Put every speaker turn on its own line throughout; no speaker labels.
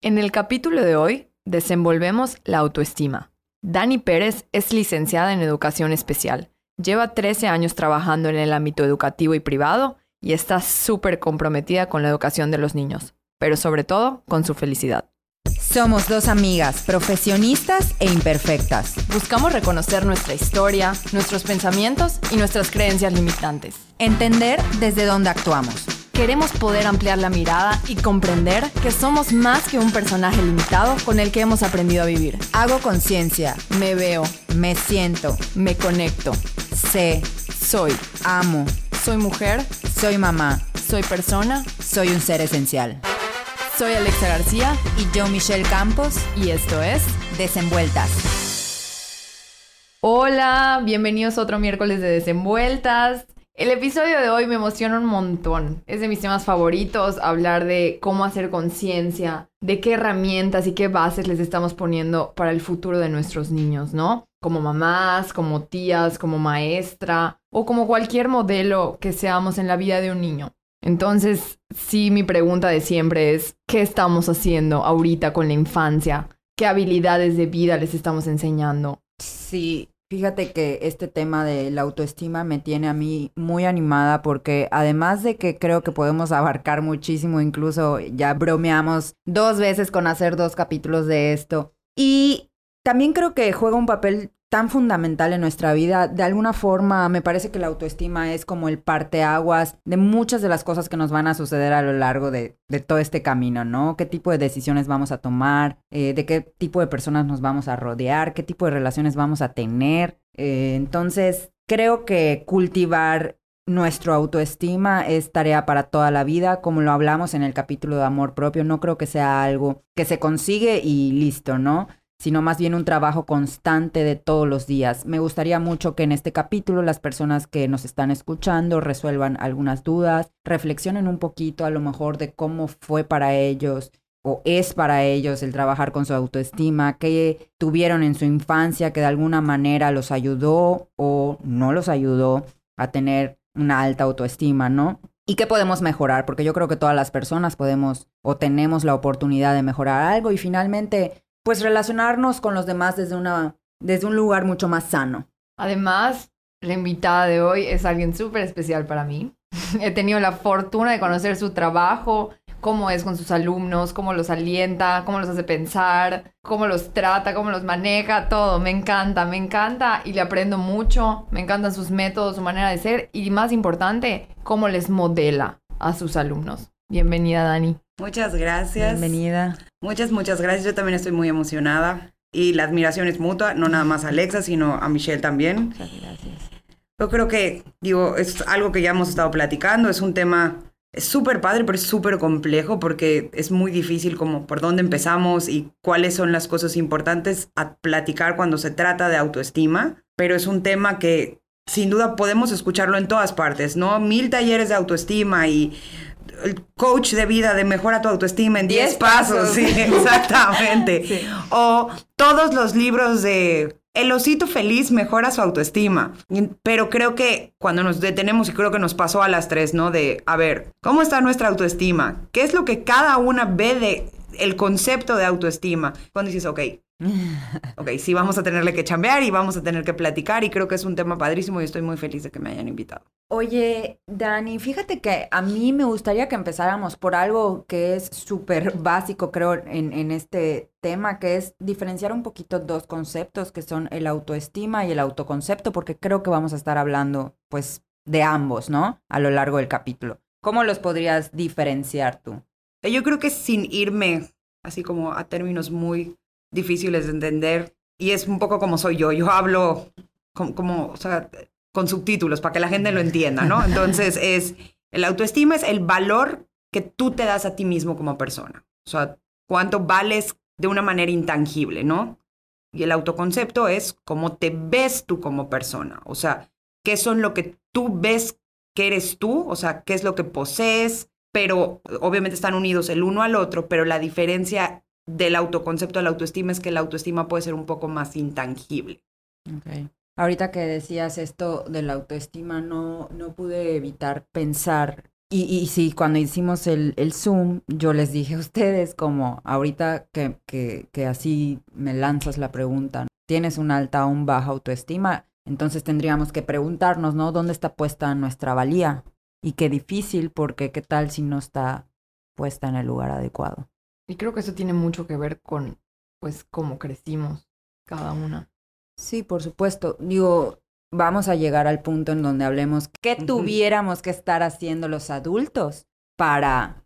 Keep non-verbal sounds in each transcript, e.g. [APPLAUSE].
En el capítulo de hoy desenvolvemos la autoestima. Dani Pérez es licenciada en educación especial. Lleva 13 años trabajando en el ámbito educativo y privado y está súper comprometida con la educación de los niños, pero sobre todo con su felicidad.
Somos dos amigas, profesionistas e imperfectas.
Buscamos reconocer nuestra historia, nuestros pensamientos y nuestras creencias limitantes.
Entender desde dónde actuamos.
Queremos poder ampliar la mirada y comprender que somos más que un personaje limitado con el que hemos aprendido a vivir.
Hago conciencia,
Me veo,
me siento,
me conecto,
sé,
soy,
amo,
soy mujer,
soy mamá,
soy persona,
soy un ser esencial.
soy Alexa García
Y yo, Michelle Campos,
y esto es...
desenvueltas.
Hola, bienvenidos a otro miércoles de Desenvueltas. El episodio de hoy me emociona un montón. Es de mis temas favoritos, hablar de cómo hacer conciencia, de qué herramientas y qué bases les estamos poniendo para el futuro de nuestros niños, ¿no? Como mamás, como tías, como maestra o como cualquier modelo que seamos en la vida de un niño. Entonces, sí, mi pregunta de siempre es, ¿qué estamos haciendo ahorita con la infancia? ¿Qué habilidades de vida les estamos enseñando?
Sí, fíjate que este tema de la autoestima me tiene a mí muy animada porque además de que creo que podemos abarcar muchísimo, incluso ya bromeamos dos veces con hacer dos capítulos de esto. Y también creo que juega un papel tan fundamental en nuestra vida. De alguna forma, me parece que la autoestima es como el parteaguas de muchas de las cosas que nos van a suceder a lo largo de, todo este camino, ¿no? ¿Qué tipo de decisiones vamos a tomar? Eh, ¿De qué tipo de personas nos vamos a rodear? ¿Qué tipo de relaciones vamos a tener? Eh, entonces, creo que cultivar nuestro autoestima es tarea para toda la vida, como lo hablamos en el capítulo de amor propio, no creo que sea algo que se consigue y listo, ¿no? Sino más bien un trabajo constante de todos los días. Me gustaría mucho que en este capítulo las personas que nos están escuchando resuelvan algunas dudas, reflexionen un poquito a lo mejor de cómo fue para ellos o es para ellos el trabajar con su autoestima, qué tuvieron en su infancia que de alguna manera los ayudó o no los ayudó a tener una alta autoestima, ¿no? ¿Y qué podemos mejorar? Porque yo creo que todas las personas podemos o tenemos la oportunidad de mejorar algo y finalmente pues relacionarnos con los demás desde una desde un lugar mucho más sano.
Además, la invitada de hoy es alguien súper especial para mí. [LAUGHS] He tenido la fortuna de conocer su trabajo, cómo es con sus alumnos, cómo los alienta, cómo los hace pensar, cómo los trata, cómo los maneja, todo. Me encanta, me encanta y le aprendo mucho. Me encantan sus métodos, su manera de ser y más importante, cómo les modela a sus alumnos. Bienvenida, Dani.
Muchas gracias.
Bienvenida.
Muchas, muchas gracias. Yo también estoy muy emocionada. Y la admiración es mutua, no nada más a Alexa, sino a Michelle también.
Muchas gracias.
Yo creo que, digo, es algo que ya hemos estado platicando, es un tema súper padre, pero es súper complejo porque es muy difícil como por dónde empezamos y cuáles son las cosas importantes a platicar cuando se trata de autoestima, pero es un tema que sin duda podemos escucharlo en todas partes, ¿no? Mil talleres de autoestima y el coach de vida de mejora tu autoestima en 10
Diez
pasos,
pasos.
sí, [LAUGHS] exactamente.
Sí.
O todos los libros de El osito feliz mejora su autoestima. Pero creo que cuando nos detenemos, y creo que nos pasó a las tres, ¿no? De, a ver, ¿cómo está nuestra autoestima? ¿Qué es lo que cada una ve de el concepto de autoestima? Cuando dices, ok, [LAUGHS] ok, sí vamos a tenerle que chambear y vamos a tener que platicar y creo que es un tema padrísimo y estoy muy feliz de que me hayan invitado.
Oye, Dani, fíjate que a mí me gustaría que empezáramos por algo que es súper básico, creo, en, en este tema, que es diferenciar un poquito dos conceptos, que son el autoestima y el autoconcepto, porque creo que vamos a estar hablando, pues, de ambos, ¿no? A lo largo del capítulo. ¿Cómo los podrías diferenciar tú?
Yo creo que sin irme así como a términos muy difíciles de entender, y es un poco como soy yo, yo hablo como, como, o sea, con subtítulos para que la gente lo entienda, ¿no? [LAUGHS] Entonces es, el autoestima es el valor que tú te das a ti mismo como persona, o sea, cuánto vales de una manera intangible, ¿no? Y el autoconcepto es cómo te ves tú como persona, o sea, qué son lo que tú ves que eres tú, o sea, qué es lo que posees, pero obviamente están unidos el uno al otro, pero la diferencia del autoconcepto a la autoestima es que la autoestima puede ser un poco más intangible.
Ahorita que decías esto de la autoestima, no, no pude evitar pensar Y, y sí, cuando hicimos el, el, Zoom, yo les dije a ustedes, como ahorita que, que, que así me lanzas la pregunta, ¿tienes una alta o un baja autoestima? Entonces tendríamos que preguntarnos, ¿no? ¿Dónde está puesta nuestra valía? Y qué difícil, porque qué tal si no está puesta en el lugar adecuado.
Y creo que eso tiene mucho que ver con, pues, cómo crecimos cada una.
Sí, por supuesto. Digo, vamos a llegar al punto en donde hablemos qué tuviéramos que estar haciendo los adultos para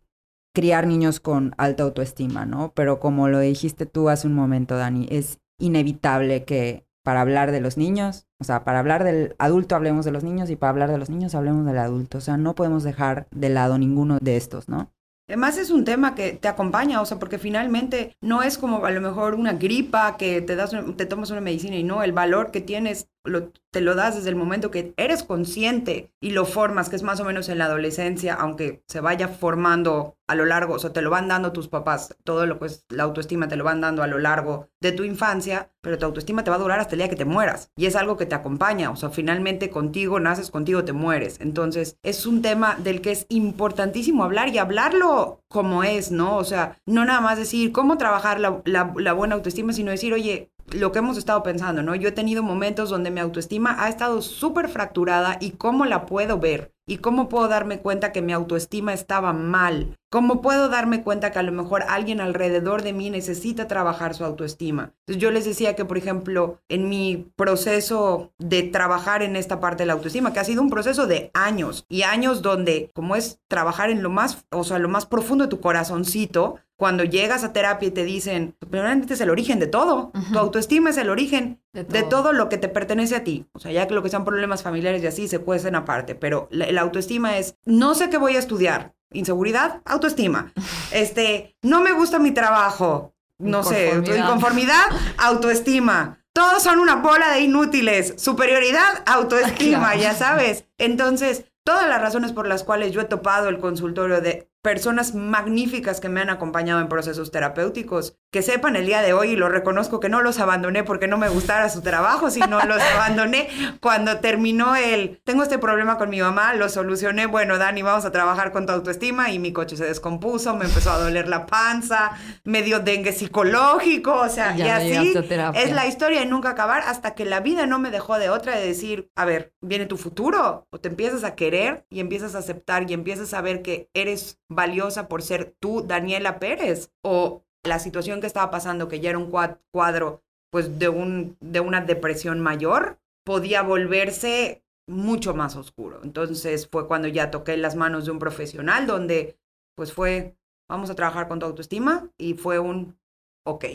criar niños con alta autoestima, ¿no? Pero como lo dijiste tú hace un momento, Dani, es inevitable que para hablar de los niños, o sea, para hablar del adulto hablemos de los niños y para hablar de los niños hablemos del adulto. O sea, no podemos dejar de lado ninguno de estos, ¿no?
Además es un tema que te acompaña, o sea, porque finalmente no es como a lo mejor una gripa que te das, te tomas una medicina y no, el valor que tienes lo, te lo das desde el momento que eres consciente y lo formas, que es más o menos en la adolescencia, aunque se vaya formando a lo largo, o sea, te lo van dando tus papás, todo lo que es la autoestima te lo van dando a lo largo de tu infancia, pero tu autoestima te va a durar hasta el día que te mueras y es algo que te acompaña, o sea, finalmente contigo naces, contigo te mueres. Entonces, es un tema del que es importantísimo hablar y hablarlo como es, ¿no? O sea, no nada más decir cómo trabajar la, la, la buena autoestima, sino decir, oye, lo que hemos estado pensando, ¿no? Yo he tenido momentos donde mi autoestima ha estado súper fracturada y cómo la puedo ver y cómo puedo darme cuenta que mi autoestima estaba mal, cómo puedo darme cuenta que a lo mejor alguien alrededor de mí necesita trabajar su autoestima. Entonces yo les decía que, por ejemplo, en mi proceso de trabajar en esta parte de la autoestima, que ha sido un proceso de años y años donde, como es trabajar en lo más, o sea, lo más profundo de tu corazoncito, cuando llegas a terapia y te dicen, primeramente es el origen de todo, tu autoestima es el origen de todo. lo que te pertenece a ti. O sea, ya que lo que sean problemas familiares y así se cuecen aparte, pero la, la autoestima es, no sé qué voy a estudiar, inseguridad, autoestima. [LAUGHS] Este, no me gusta mi trabajo, no sé, inconformidad, autoestima. Todos son una bola de inútiles. Superioridad, autoestima, [LAUGHS] ya sabes. Entonces, todas las razones por las cuales yo he topado el consultorio de personas magníficas que me han acompañado en procesos terapéuticos, que sepan el día de hoy, y lo reconozco que no los abandoné porque no me gustara su trabajo, sino los [LAUGHS] abandoné cuando terminó el, tengo este problema con mi mamá, lo solucioné, bueno, Dani, vamos a trabajar con tu autoestima y mi coche se descompuso, me empezó a doler la panza, me dio dengue psicológico, o sea, y, así es la historia de nunca acabar hasta que la vida no me dejó de otra de decir, a ver, viene tu futuro, o te empiezas a querer y empiezas a aceptar y empiezas a ver que eres valiosa por ser tú, Daniela Pérez, o la situación que estaba pasando, que ya era un cuadro pues de, un, de una depresión mayor, podía volverse mucho más oscuro. Entonces fue cuando ya toqué las manos de un profesional donde pues fue, vamos a trabajar con tu autoestima y fue un, ok.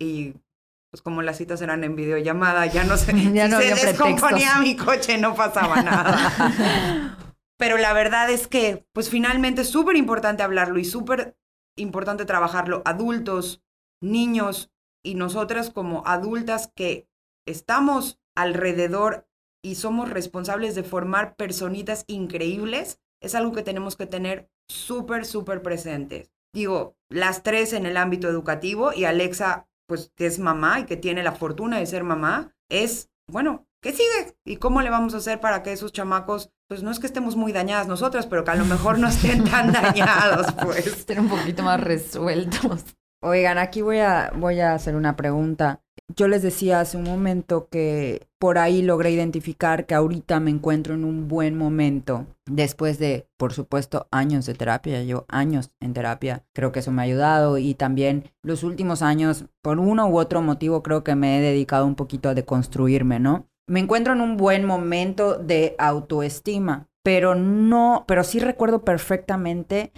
Y pues como las citas eran en videollamada, ya no sé, [LAUGHS]
ya no
se descomponía mi coche, no pasaba nada. [LAUGHS] Pero la verdad es que, pues finalmente es súper importante hablarlo y súper importante trabajarlo. Adultos, niños y nosotras como adultas que estamos alrededor y somos responsables de formar personitas increíbles, es algo que tenemos que tener súper, súper presentes. Digo, las tres en el ámbito educativo y Alexa, pues que es mamá y que tiene la fortuna de ser mamá, es, bueno, ¿qué sigue? ¿Y cómo le vamos a hacer para que esos chamacos pues no es que estemos muy dañadas nosotras, pero que a lo mejor no estén tan dañados, [LAUGHS] pues.
Estén un poquito más resueltos.
Oigan, aquí voy a, voy a hacer una pregunta. Yo les decía hace un momento que por ahí logré identificar que ahorita me encuentro en un buen momento. Después de, por supuesto, años de terapia, yo años en terapia, creo que eso me ha ayudado y también los últimos años, por uno u otro motivo, creo que me he dedicado un poquito a deconstruirme, ¿no? Me encuentro en un buen momento de autoestima, pero no, pero sí recuerdo perfectamente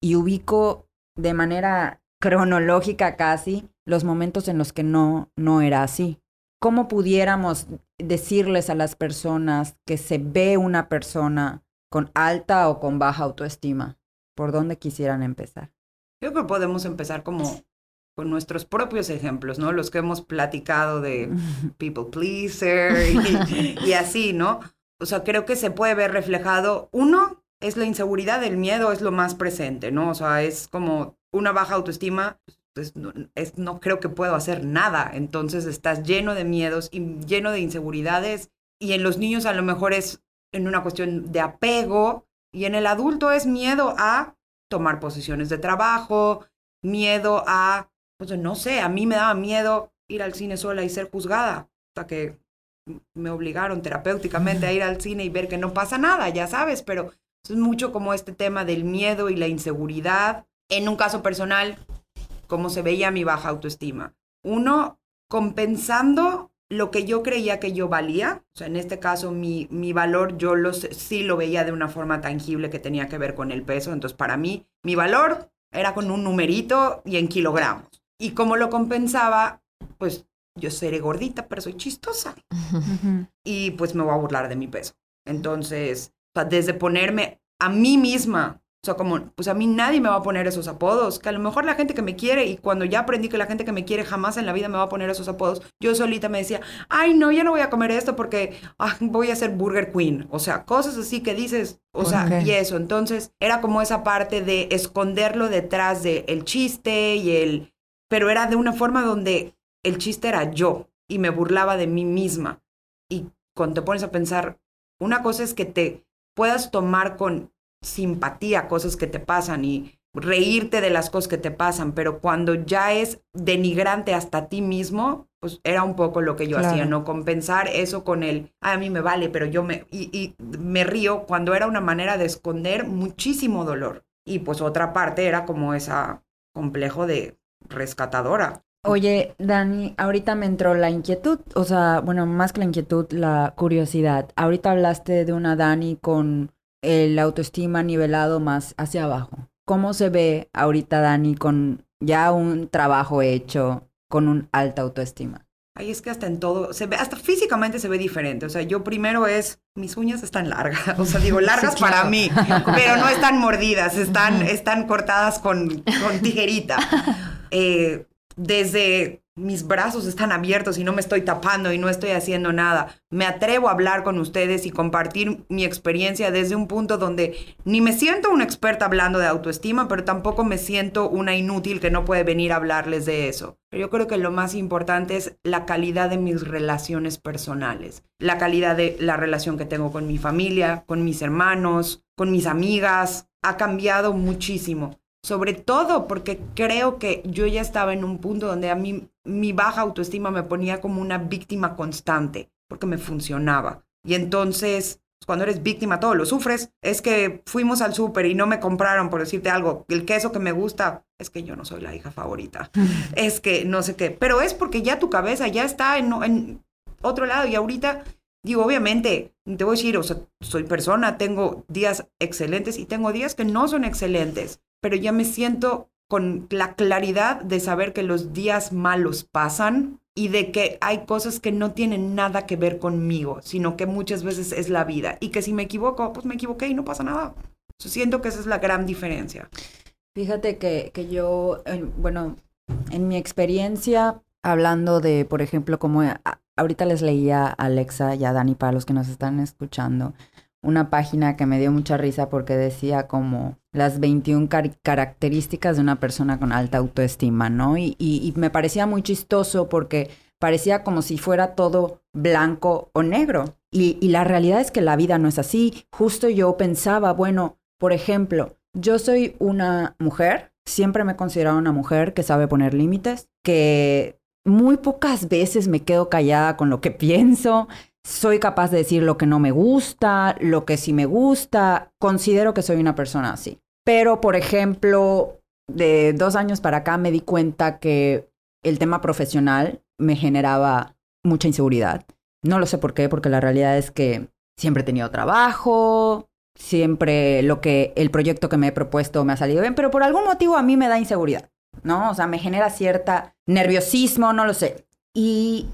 y ubico de manera cronológica casi los momentos en los que no, no era así. ¿Cómo pudiéramos decirles a las personas que se ve una persona con alta o con baja autoestima? ¿Por dónde quisieran empezar?
Yo creo que podemos empezar como con nuestros propios ejemplos, ¿no? Los que hemos platicado de [LAUGHS] people pleaser [LAUGHS] y, así, ¿no? O sea, creo que se puede ver reflejado, uno, es la inseguridad, el miedo es lo más presente, ¿no? O sea, es como una baja autoestima, pues no, es, no creo que puedo hacer nada, entonces estás lleno de miedos y lleno de inseguridades y en los niños a lo mejor es en una cuestión de apego, Y en el adulto es miedo a tomar posiciones de trabajo, miedo a, pues no sé, a mí me daba miedo ir al cine sola y ser juzgada, hasta que me obligaron terapéuticamente a ir al cine y ver que no pasa nada, ya sabes, pero es mucho como este tema del miedo y la inseguridad. En un caso personal, cómo se veía mi baja autoestima. Uno, compensando lo que yo creía que yo valía, o sea, en este caso mi, mi valor yo lo, sí lo veía de una forma tangible que tenía que ver con el peso, entonces para mí mi valor era con un numerito y en kilogramos. Y como lo compensaba, pues yo seré gordita, pero soy chistosa. y pues me voy a burlar de mi peso. Entonces, desde ponerme a mí misma o sea, como, pues a mí nadie me va a poner esos apodos, que a lo mejor la gente que me quiere, y cuando ya aprendí que la gente que me quiere jamás en la vida me va a poner esos apodos, yo solita me decía, ay, no, ya no voy a comer esto porque ah, voy a ser Burger Queen. O sea, cosas así que dices, o sea, y eso. Entonces, era como esa parte de esconderlo detrás del el chiste y el... Pero era de una forma donde el chiste era yo y me burlaba de mí misma. Y cuando te pones a pensar, una cosa es que te puedas tomar con simpatía cosas que te pasan y reírte de las cosas que te pasan, pero cuando ya es denigrante hasta ti mismo, pues era un poco lo que yo hacía, ¿no? Compensar eso con el, a mí me vale, pero yo me, y, y, me río cuando era una manera de esconder muchísimo dolor. Y pues otra parte era como esa complejo de rescatadora.
Oye, Dani, ahorita me entró la inquietud, o sea, bueno, más que la inquietud, la curiosidad. Ahorita hablaste de una Dani con el autoestima nivelado más hacia abajo. ¿Cómo se ve ahorita Dani con ya un trabajo hecho, con un alta autoestima?
Ay, es que hasta en todo, se ve, hasta físicamente se ve diferente. O sea, yo primero es, mis uñas están largas, [LAUGHS] o sea, digo, [LAUGHS] largas para mí, [LAUGHS] pero no están mordidas, están, están cortadas con, con tijerita. Eh, desde mis brazos están abiertos y no me estoy tapando y no estoy haciendo nada. Me atrevo a hablar con ustedes y compartir mi experiencia desde un punto donde ni me siento una experta hablando de autoestima, pero tampoco me siento una inútil que no puede venir a hablarles de eso. Yo creo que lo más importante es la calidad de mis relaciones personales, la calidad de la relación que tengo con mi familia, con mis hermanos, con mis amigas. Ha cambiado muchísimo sobre todo porque creo que yo ya estaba en un punto donde a mí mi baja autoestima me ponía como una víctima constante, porque me funcionaba. Y entonces, cuando eres víctima, todo lo sufres. Es que fuimos al súper y no me compraron, por decirte algo, el queso que me gusta, es que yo no soy la hija favorita. [LAUGHS] es que no sé qué. Pero es porque ya tu cabeza ya está en, en otro lado y ahorita Digo, obviamente, te voy a decir, o sea, soy persona, tengo días excelentes y tengo días que no son excelentes pero ya me siento con la claridad de saber que los días malos pasan y de que hay cosas que no tienen nada que ver conmigo, sino que muchas veces es la vida y que si me equivoco, pues me equivoqué y no pasa nada. siento que esa es la gran diferencia.
Fíjate que, que yo, bueno, en mi experiencia, hablando de, por ejemplo, como ahorita les leía a Alexa y a Dani para los que nos están escuchando, una página que me dio mucha risa porque decía como las 21 características de una persona con alta autoestima, ¿no? Y, y, me parecía muy chistoso porque parecía como si fuera todo blanco o negro. Y, y la realidad es que la vida no es así. Justo yo pensaba, bueno, por ejemplo, yo soy una mujer, siempre me he considerado una mujer que sabe poner límites, que muy pocas veces me quedo callada con lo que pienso, soy capaz de decir lo que no me gusta, lo que sí me gusta, considero que soy una persona así. Pero, por ejemplo, de dos años para acá me di cuenta que el tema profesional me generaba mucha inseguridad. No lo sé por qué, porque la realidad es que siempre he tenido trabajo, siempre lo que el proyecto que me he propuesto me ha salido bien, pero por algún motivo a mí me da inseguridad, ¿no? O sea, me genera cierta nerviosismo, no lo sé. Y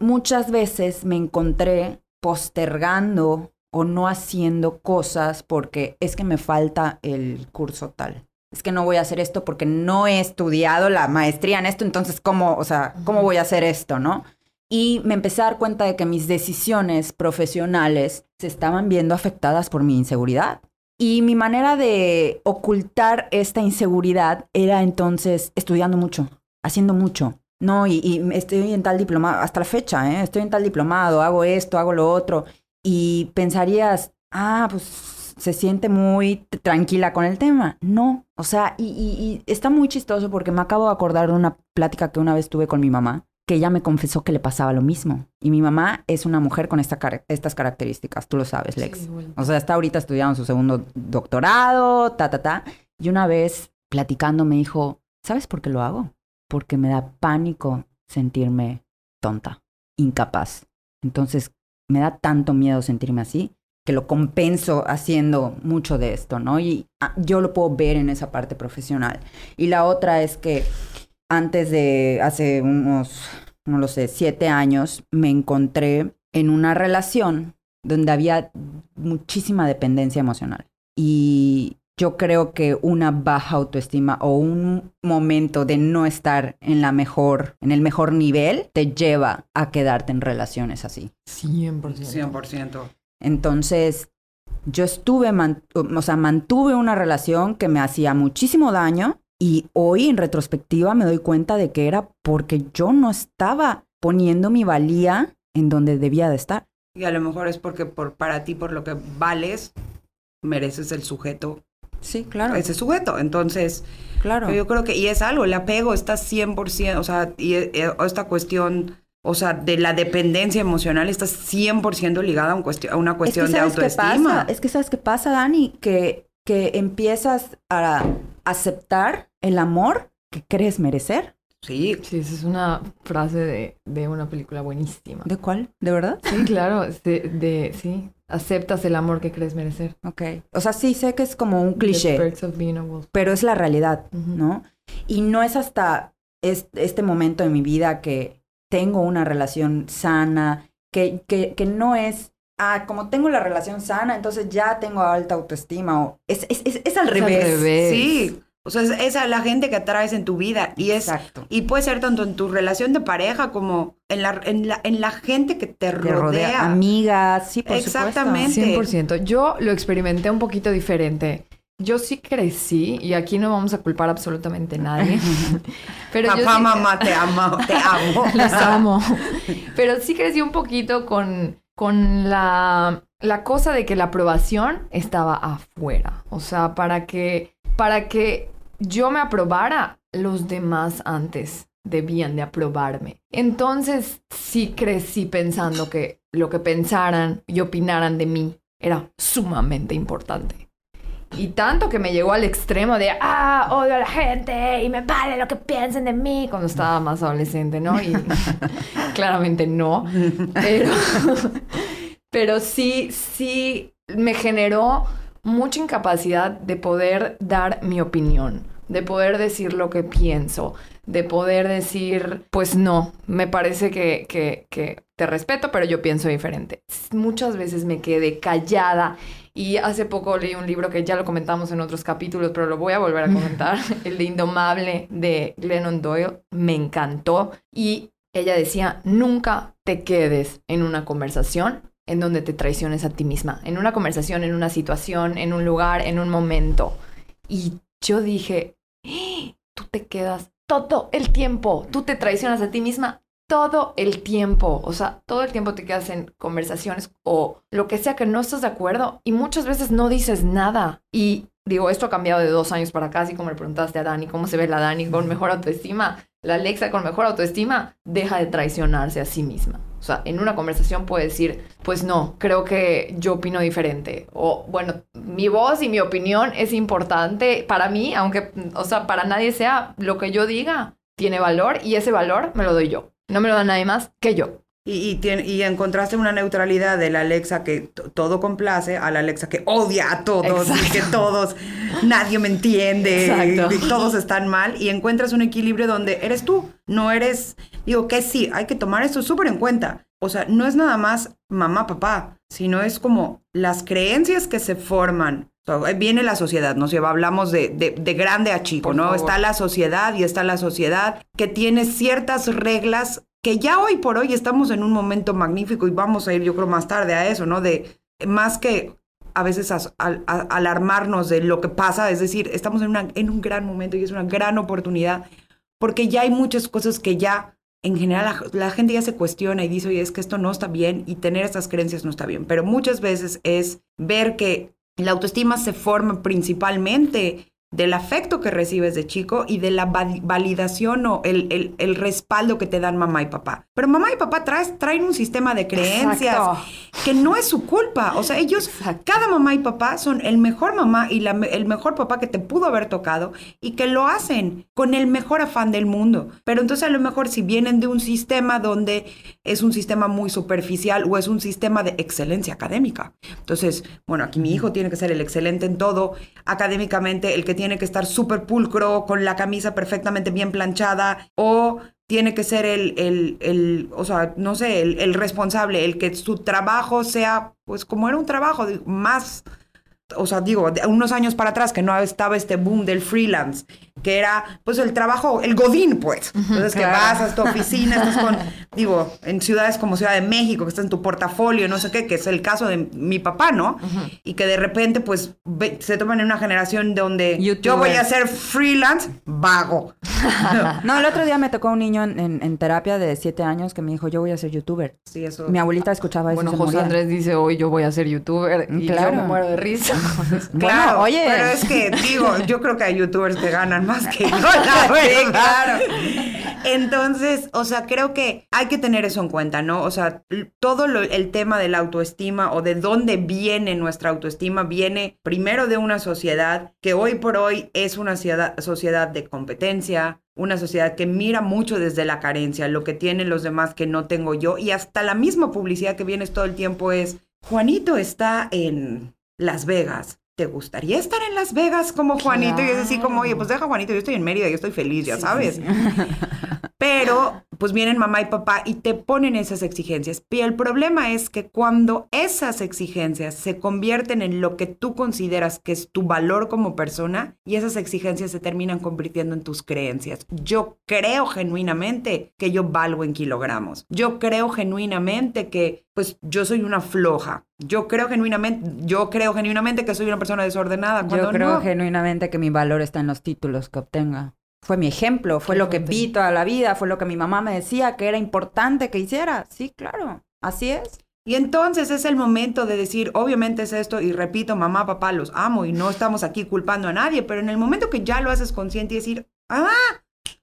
muchas veces me encontré postergando o no haciendo cosas porque es que me falta el curso tal. Es que no voy a hacer esto porque no he estudiado la maestría en esto, entonces ¿cómo, o sea, cómo voy a hacer esto, no? Y me empecé a dar cuenta de que mis decisiones profesionales se estaban viendo afectadas por mi inseguridad. Y mi manera de ocultar esta inseguridad era entonces estudiando mucho, haciendo mucho, no, y, estoy en tal diplomado, hasta la fecha, ¿eh? estoy en tal diplomado, hago esto, hago lo otro. Y pensarías, ah, pues se siente muy tranquila con el tema. No, o sea, y, y- y está muy chistoso porque me acabo de acordar de una plática que una vez tuve con mi mamá, que ella me confesó que le pasaba lo mismo. Y mi mamá es una mujer con esta estas características, tú lo sabes, Lex.
Sí, bueno.
O sea, está ahorita estudiando su segundo doctorado, ta, ta, ta. Y una vez platicando me dijo, ¿sabes por qué lo hago? Porque me da pánico sentirme tonta, incapaz. Entonces, me da tanto miedo sentirme así que lo compenso haciendo mucho de esto, ¿no? Y ah, yo lo puedo ver en esa parte profesional. Y la otra es que antes de, hace unos, no lo sé, siete años, me encontré en una relación donde había muchísima dependencia emocional. Y yo creo que una baja autoestima o un momento de no estar en la mejor, en el mejor nivel, te lleva a quedarte en relaciones así.
100%.
100%.
Entonces, yo estuve, man- o sea, mantuve una relación que me hacía muchísimo daño y hoy en retrospectiva me doy cuenta de que era porque yo no estaba poniendo mi valía en donde debía de estar.
Y a lo mejor es porque por, para ti, por lo que vales, mereces el sujeto,
Sí, claro.
ese sujeto. Entonces,
claro.
yo creo que, y es algo, el apego está 100%, o sea, y eh, esta cuestión, o sea, de la dependencia emocional está 100% ligada a, un cuestión, a una cuestión
es que
de
¿sabes qué
autoestima.
pasa? Es que sabes qué pasa, Dani, que, que empiezas a aceptar el amor que crees merecer.
Sí,
Sí, esa es una frase de, de una película buenísima.
¿De cuál? ¿De verdad?
Sí, claro, de, de- sí. Aceptas el amor que crees merecer.
Ok. O sea, sí sé que es como un
The
cliché.
perks of being a wolf.
pero es la realidad. ¿no? Y no es hasta es- este momento de mi vida que tengo una relación sana, que, que, que no es, ah, como tengo la relación sana, entonces ya tengo alta autoestima, o es, es, es, es al
al
revés.
revés.
sí. O sea, es, es a la gente que atraes en tu vida y es
Exacto.
y puede ser tanto en tu relación de pareja como en la en la, en la gente que te
Te rodea,
rodea.
amigas, sí, por
Exactamente.
100%. Yo lo experimenté un poquito diferente. Yo sí crecí, y aquí no vamos a culpar absolutamente a nadie. [LAUGHS] pero yo
Papá,
sí-
mamá, te amo, te amo. [LAUGHS]
Los amo. [LAUGHS] Pero sí crecí un poquito con, con la, la cosa de que la aprobación estaba afuera. O sea, para que, para que yo me aprobara, los demás antes debían de aprobarme. Entonces sí crecí pensando que lo que pensaran y opinaran de mí era sumamente importante. Y tanto que me llegó al extremo de, ah, odio a la gente y me vale lo que piensen de mí cuando estaba más adolescente, ¿no? Y [LAUGHS] claramente no. Pero, [LAUGHS] pero sí, sí me generó mucha incapacidad de poder dar mi opinión, de poder decir lo que pienso, de poder decir, pues no, me parece que, que, que te respeto, pero yo pienso diferente. Muchas veces me quedé callada y hace poco leí un libro que ya lo comentamos en otros capítulos, pero lo voy a volver a [LAUGHS] comentar, el de Indomable de Glennon Doyle, me encantó y ella decía, nunca te quedes en una conversación en donde te traiciones a ti misma, en una conversación, en una situación, en un lugar, en un momento. Y yo dije, "¡Ah! tú te quedas todo el tiempo, tú te traicionas a ti misma todo el tiempo, o sea, todo el tiempo te quedas en conversaciones o lo que sea que no estás de acuerdo y muchas veces no dices nada. Y digo, esto ha cambiado de dos años para acá, así como le preguntaste a Dani, ¿cómo se ve la Dani con mejor autoestima? La Alexa con mejor autoestima deja de traicionarse a sí misma. O sea, en una conversación puede decir, pues no, creo que yo opino diferente. O bueno, mi voz y mi opinión es importante para mí, aunque, o sea, para nadie sea lo que yo diga, tiene valor y ese valor me lo doy yo. No me lo da nadie más que yo.
Y, y, tiene- y encontraste una neutralidad de la Alexa que todo complace a la Alexa que odia a todos y que todos, nadie me entiende,
Exacto.
y todos están mal y encuentras un equilibrio donde eres tú, no eres, digo que sí, hay que tomar esto súper en cuenta. O sea, no es nada más mamá, papá, sino es como las creencias que se forman. Sea, viene la sociedad, nos lleva, hablamos de, de, de grande a chico,
Por
¿no?
favor.
Está la sociedad y está la sociedad que tiene ciertas reglas que ya hoy por hoy estamos en un momento magnífico y vamos a ir yo creo más tarde a eso, ¿no? De más que a veces a- alarmarnos de lo que pasa, es decir, estamos en, una, en un gran momento y es una gran oportunidad porque ya hay muchas cosas que ya en general la, la gente ya se cuestiona y dice, oye, es que esto no está bien y tener estas creencias no está bien, pero muchas veces es ver que la autoestima se forma principalmente del afecto que recibes de chico y de la validación o el, el, respaldo que te dan mamá y papá. Pero mamá y papá traes, traen un sistema de creencias que no es su culpa. O sea, ellos, cada mamá y papá son el mejor mamá y la, el mejor papá que te pudo haber tocado y que lo hacen con el mejor afán del mundo. Pero entonces a lo mejor si vienen de un sistema donde es un sistema muy superficial o es un sistema de excelencia académica. Entonces, bueno, aquí mi hijo tiene que ser el excelente en todo, académicamente, el que tiene que estar súper pulcro, con la camisa perfectamente bien planchada, o tiene que ser el, el, el o sea, no sé, el, el, responsable, el que su trabajo sea, pues como era un trabajo más, o sea, digo, de unos años para atrás que no estaba este boom del freelance que era pues el trabajo, el godín, pues. Entonces que vas a tu [LAUGHS] oficina, estás con, digo, en ciudades como Ciudad de México, que está en tu portafolio, no sé qué, que es el caso de mi papá, ¿no? Y que de repente pues se toman en una generación donde yo voy a ser freelance, vago. [LAUGHS]
no, el otro día me tocó un niño en, terapia de siete años que me dijo, yo voy a ser youtuber. Sí, eso. Mi abuelita escuchaba eso.
Bueno, José Andrés dice, hoy yo voy a ser youtuber. Y claro. yo me muero de risa. [LAUGHS]
claro, oye. Pero es que, digo, yo creo que hay youtubers que ganan más que yo, [LAUGHS] la claro. Entonces, o sea, creo que hay que tener eso en cuenta, ¿no? O sea, todo el tema de la autoestima o de dónde viene nuestra autoestima viene primero de una sociedad que hoy por hoy es una sociedad de competencia, una sociedad que mira mucho desde la carencia, lo que tienen los demás que no tengo yo, y hasta la misma publicidad que viene todo el tiempo es, Juanito está en Las Vegas, ¿te gustaría estar en Las Vegas como Juanito? Y es así como, oye, pues deja Juanito, yo estoy en Mérida, yo estoy feliz, ya sabes. [LAUGHS] Pero pues vienen mamá y papá y te ponen esas exigencias. Y el problema es que cuando esas exigencias se convierten en lo que tú consideras que es tu valor como persona y esas exigencias se terminan convirtiendo en tus creencias. Yo creo genuinamente que yo valgo en kilogramos. Yo creo genuinamente que pues yo soy una floja. Yo creo genuinamente, yo creo genuinamente que soy una persona desordenada.
yo creo genuinamente que mi valor está en los títulos que obtenga fue mi ejemplo, fue lo que vi toda la vida, fue lo que mi mamá me decía que era importante que hiciera. Sí, claro, así es.
Y entonces es el momento de decir, obviamente es esto, y repito, mamá, papá, los amo y no estamos aquí culpando a nadie, pero en el momento que ya lo haces consciente y decir, ah,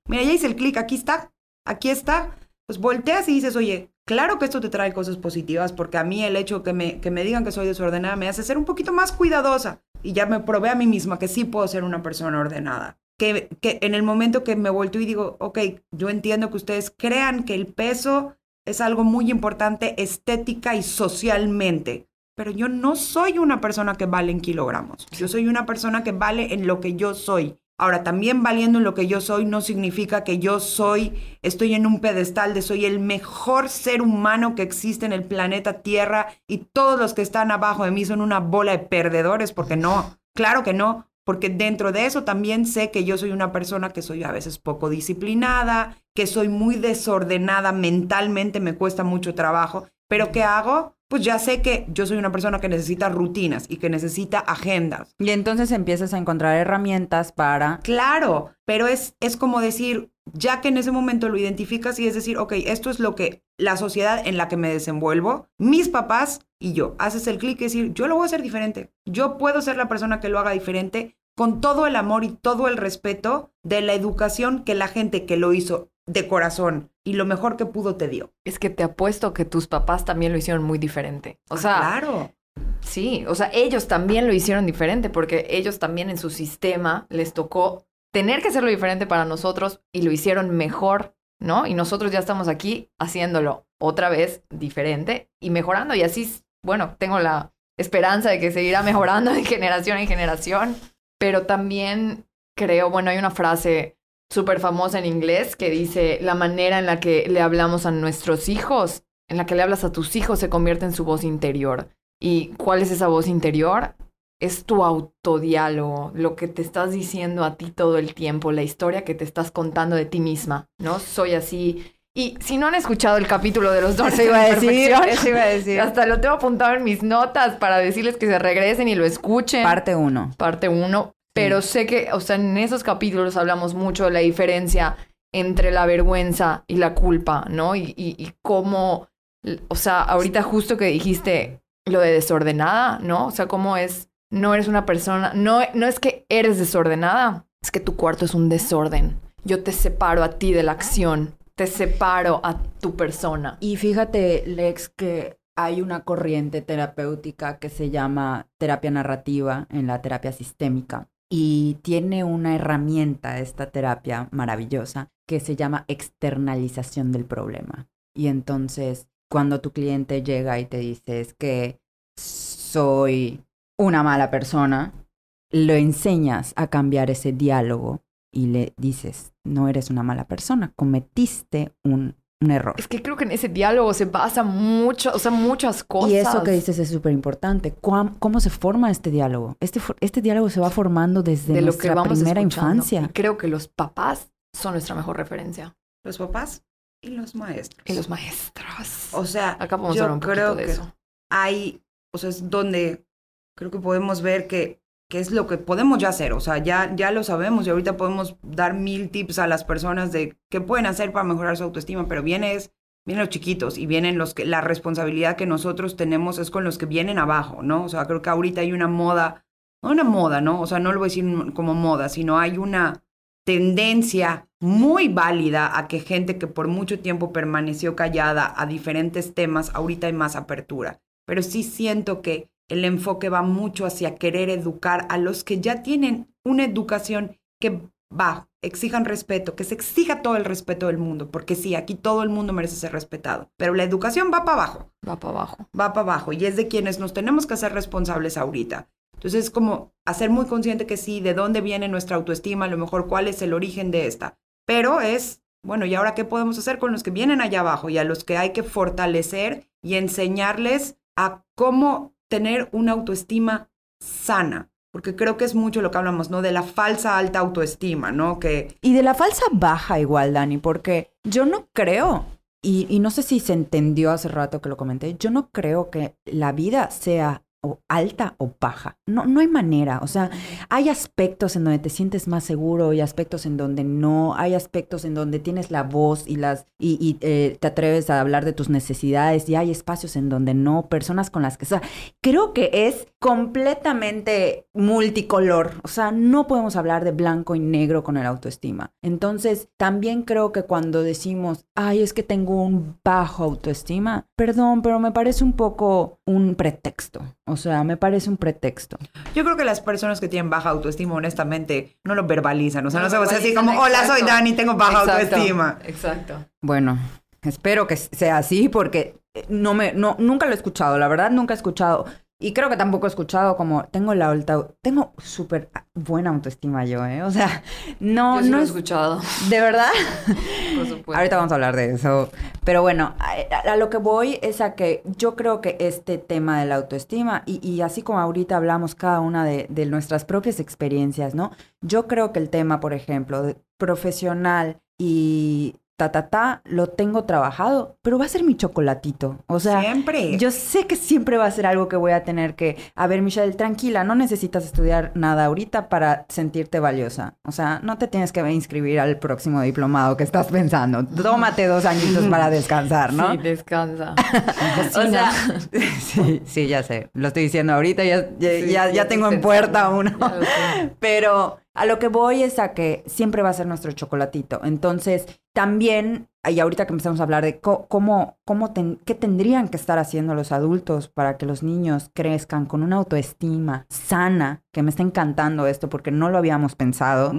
mira, ya hice el clic, aquí está, aquí está, pues volteas y dices, oye, claro que esto te trae cosas positivas, porque a mí el hecho que me, que me digan que soy desordenada me hace ser un poquito más cuidadosa y ya me probé a mí misma que sí puedo ser una persona ordenada que, en el momento que me volteo y digo, ok, yo entiendo que ustedes crean que el peso es algo muy importante estética y socialmente, pero yo no soy una persona que vale en kilogramos. Yo soy una persona que vale en lo que yo soy. Ahora, también valiendo en lo que yo soy no significa que yo soy, estoy en un pedestal de soy el mejor ser humano que existe en el planeta Tierra y todos los que están abajo de mí son una bola de perdedores, porque no, claro que no porque dentro de eso también sé que yo soy una persona que soy a veces poco disciplinada, que soy muy desordenada mentalmente, me cuesta mucho trabajo, pero ¿qué hago? Pues ya sé que yo soy una persona que necesita rutinas y que necesita agendas.
Y entonces empiezas a encontrar herramientas para...
Claro, pero es, es como decir, ya que en ese momento lo identificas y es decir, ok, esto es lo que la sociedad en la que me desenvuelvo, mis papás y yo. Haces el clic y decir, yo lo voy a hacer diferente. Yo puedo ser la persona que lo haga diferente con todo el amor y todo el respeto de la educación que la gente que lo hizo de corazón y lo mejor que pudo te dio.
Es que te apuesto que tus papás también lo hicieron muy diferente. O ah, sea,
claro.
Sí, o sea, ellos también lo hicieron diferente porque ellos también en su sistema les tocó tener que hacerlo diferente para nosotros y lo hicieron mejor, ¿no? Y nosotros ya estamos aquí haciéndolo otra vez diferente y mejorando. Y así, bueno, tengo la esperanza de que seguirá mejorando de generación en generación, pero también creo, bueno, hay una frase súper famosa en inglés que dice, la manera en la que le hablamos a nuestros hijos, en la que le hablas a tus hijos se convierte en su voz interior. ¿Y cuál es esa voz interior? es tu autodiálogo, lo que te estás diciendo a ti todo el tiempo, la historia que te estás contando de ti misma, ¿no? Soy así. Y si no han escuchado el capítulo de los dones iba a decir, eso iba a decir. Hasta lo tengo apuntado en mis notas para decirles que se regresen y lo escuchen.
Parte uno.
Parte uno. Pero sé que, o sea, en esos capítulos hablamos mucho de la diferencia entre la vergüenza y la culpa, ¿no? Y, y, y cómo, o sea, ahorita justo que dijiste lo de desordenada, ¿no? O sea, cómo es no eres una persona, no, no es que eres desordenada, es que tu cuarto es un desorden. Yo te separo a ti de la acción, te separo a tu persona.
Y fíjate, Lex, que hay una corriente terapéutica que se llama terapia narrativa en la terapia sistémica y tiene una herramienta, esta terapia maravillosa, que se llama externalización del problema. Y entonces, cuando tu cliente llega y te dice que soy una mala persona, lo enseñas a cambiar ese diálogo y le dices, no eres una mala persona, cometiste un, un error.
Es que creo que en ese diálogo se basa mucho, o sea, muchas cosas.
Y eso que dices es súper importante. ¿Cómo se forma este diálogo? Este, este diálogo se va formando desde
de lo
nuestra
que vamos
primera
escuchando.
infancia.
Y creo que los papás son nuestra mejor referencia.
Los papás y los maestros.
Y los maestros.
O sea,
Acá podemos
yo
hablar un poquito
creo
de
que
eso.
hay, o sea, es donde creo que podemos ver que, que es lo que podemos ya hacer. O sea, ya, ya lo sabemos y ahorita podemos dar mil tips a las personas de qué pueden hacer para mejorar su autoestima, pero es, vienen los chiquitos y vienen los que, la responsabilidad que nosotros tenemos es con los que vienen abajo, ¿no? O sea, creo que ahorita hay una moda, no una moda, ¿no? O sea, no lo voy a decir como moda, sino hay una tendencia muy válida a que gente que por mucho tiempo permaneció callada a diferentes temas, ahorita hay más apertura. Pero sí siento que el enfoque va mucho hacia querer educar a los que ya tienen una educación que va, exijan respeto, que se exija todo el respeto del mundo, porque sí, aquí todo el mundo merece ser respetado, pero la educación va para abajo,
Va para abajo.
va para abajo y es de quienes nos tenemos que hacer responsables ahorita. Entonces es como hacer muy consciente que sí, de dónde viene nuestra autoestima, a lo mejor cuál es el origen de esta, pero es, bueno, ¿y ahora qué podemos hacer con los que vienen allá abajo y a los que hay que fortalecer y enseñarles a cómo tener una autoestima sana? Porque creo que es mucho lo que hablamos, ¿no? De la falsa alta autoestima, ¿no? Que
Y de la falsa baja igual, Dani, porque yo no creo, y, y no sé si se entendió hace rato que lo comenté, yo no creo que la vida sea o alta o baja. No, no hay manera. O sea, hay aspectos en donde te sientes más seguro y aspectos en donde no. Hay aspectos en donde tienes la voz y las y, y, eh, te atreves a hablar de tus necesidades y hay espacios en donde no. Personas con las que. O sea, creo que es completamente multicolor. O sea, no podemos hablar de blanco y negro con el autoestima. Entonces, también creo que cuando decimos, ay, es que tengo un bajo autoestima, perdón, pero me parece un poco un pretexto. O sea, me parece un pretexto.
yo creo que las personas que tienen baja autoestima, honestamente, no lo verbalizan. O sea, no,
No
se va a decir así como, hola, soy. Dani, tengo baja
Exacto,
autoestima.
Exacto.
Bueno, espero que sea así porque eh, no me, no, nunca lo he escuchado, la verdad nunca he escuchado. Y creo que tampoco he escuchado como, tengo la alta, tengo súper buena autoestima yo, ¿eh? O sea, no,
Yo sí
no
lo he
es,
escuchado,
de verdad. [LAUGHS]
por supuesto.
Ahorita vamos a hablar de eso. Pero bueno, a, a lo que voy es a que yo creo que este tema de la autoestima, y, y así como ahorita hablamos cada una de, de nuestras propias experiencias, ¿no? Yo creo que el tema, por ejemplo, de profesional y ta, ta, ta, lo tengo trabajado, pero va a ser mi chocolatito. O sea,
Siempre.
yo sé que siempre va a ser algo que voy a tener que, a ver, Michelle, tranquila, no necesitas estudiar nada ahorita para sentirte valiosa. O sea, no te tienes que inscribir al próximo diplomado que estás pensando. Tómate dos añitos para descansar, ¿no?
Sí, descansa. [LAUGHS]
O sea, [LAUGHS] sí, sí, ya sé. Lo estoy diciendo ahorita, ya, ya,
Sí,
ya, tengo en puerta uno.
Ya lo sé.
Pero a lo que voy es a que siempre va a ser nuestro chocolatito. Entonces, también, y ahorita que empezamos a hablar de cómo, cómo ten- qué tendrían que estar haciendo los adultos para que los niños crezcan con una autoestima sana, que me está encantando esto porque no lo habíamos pensado.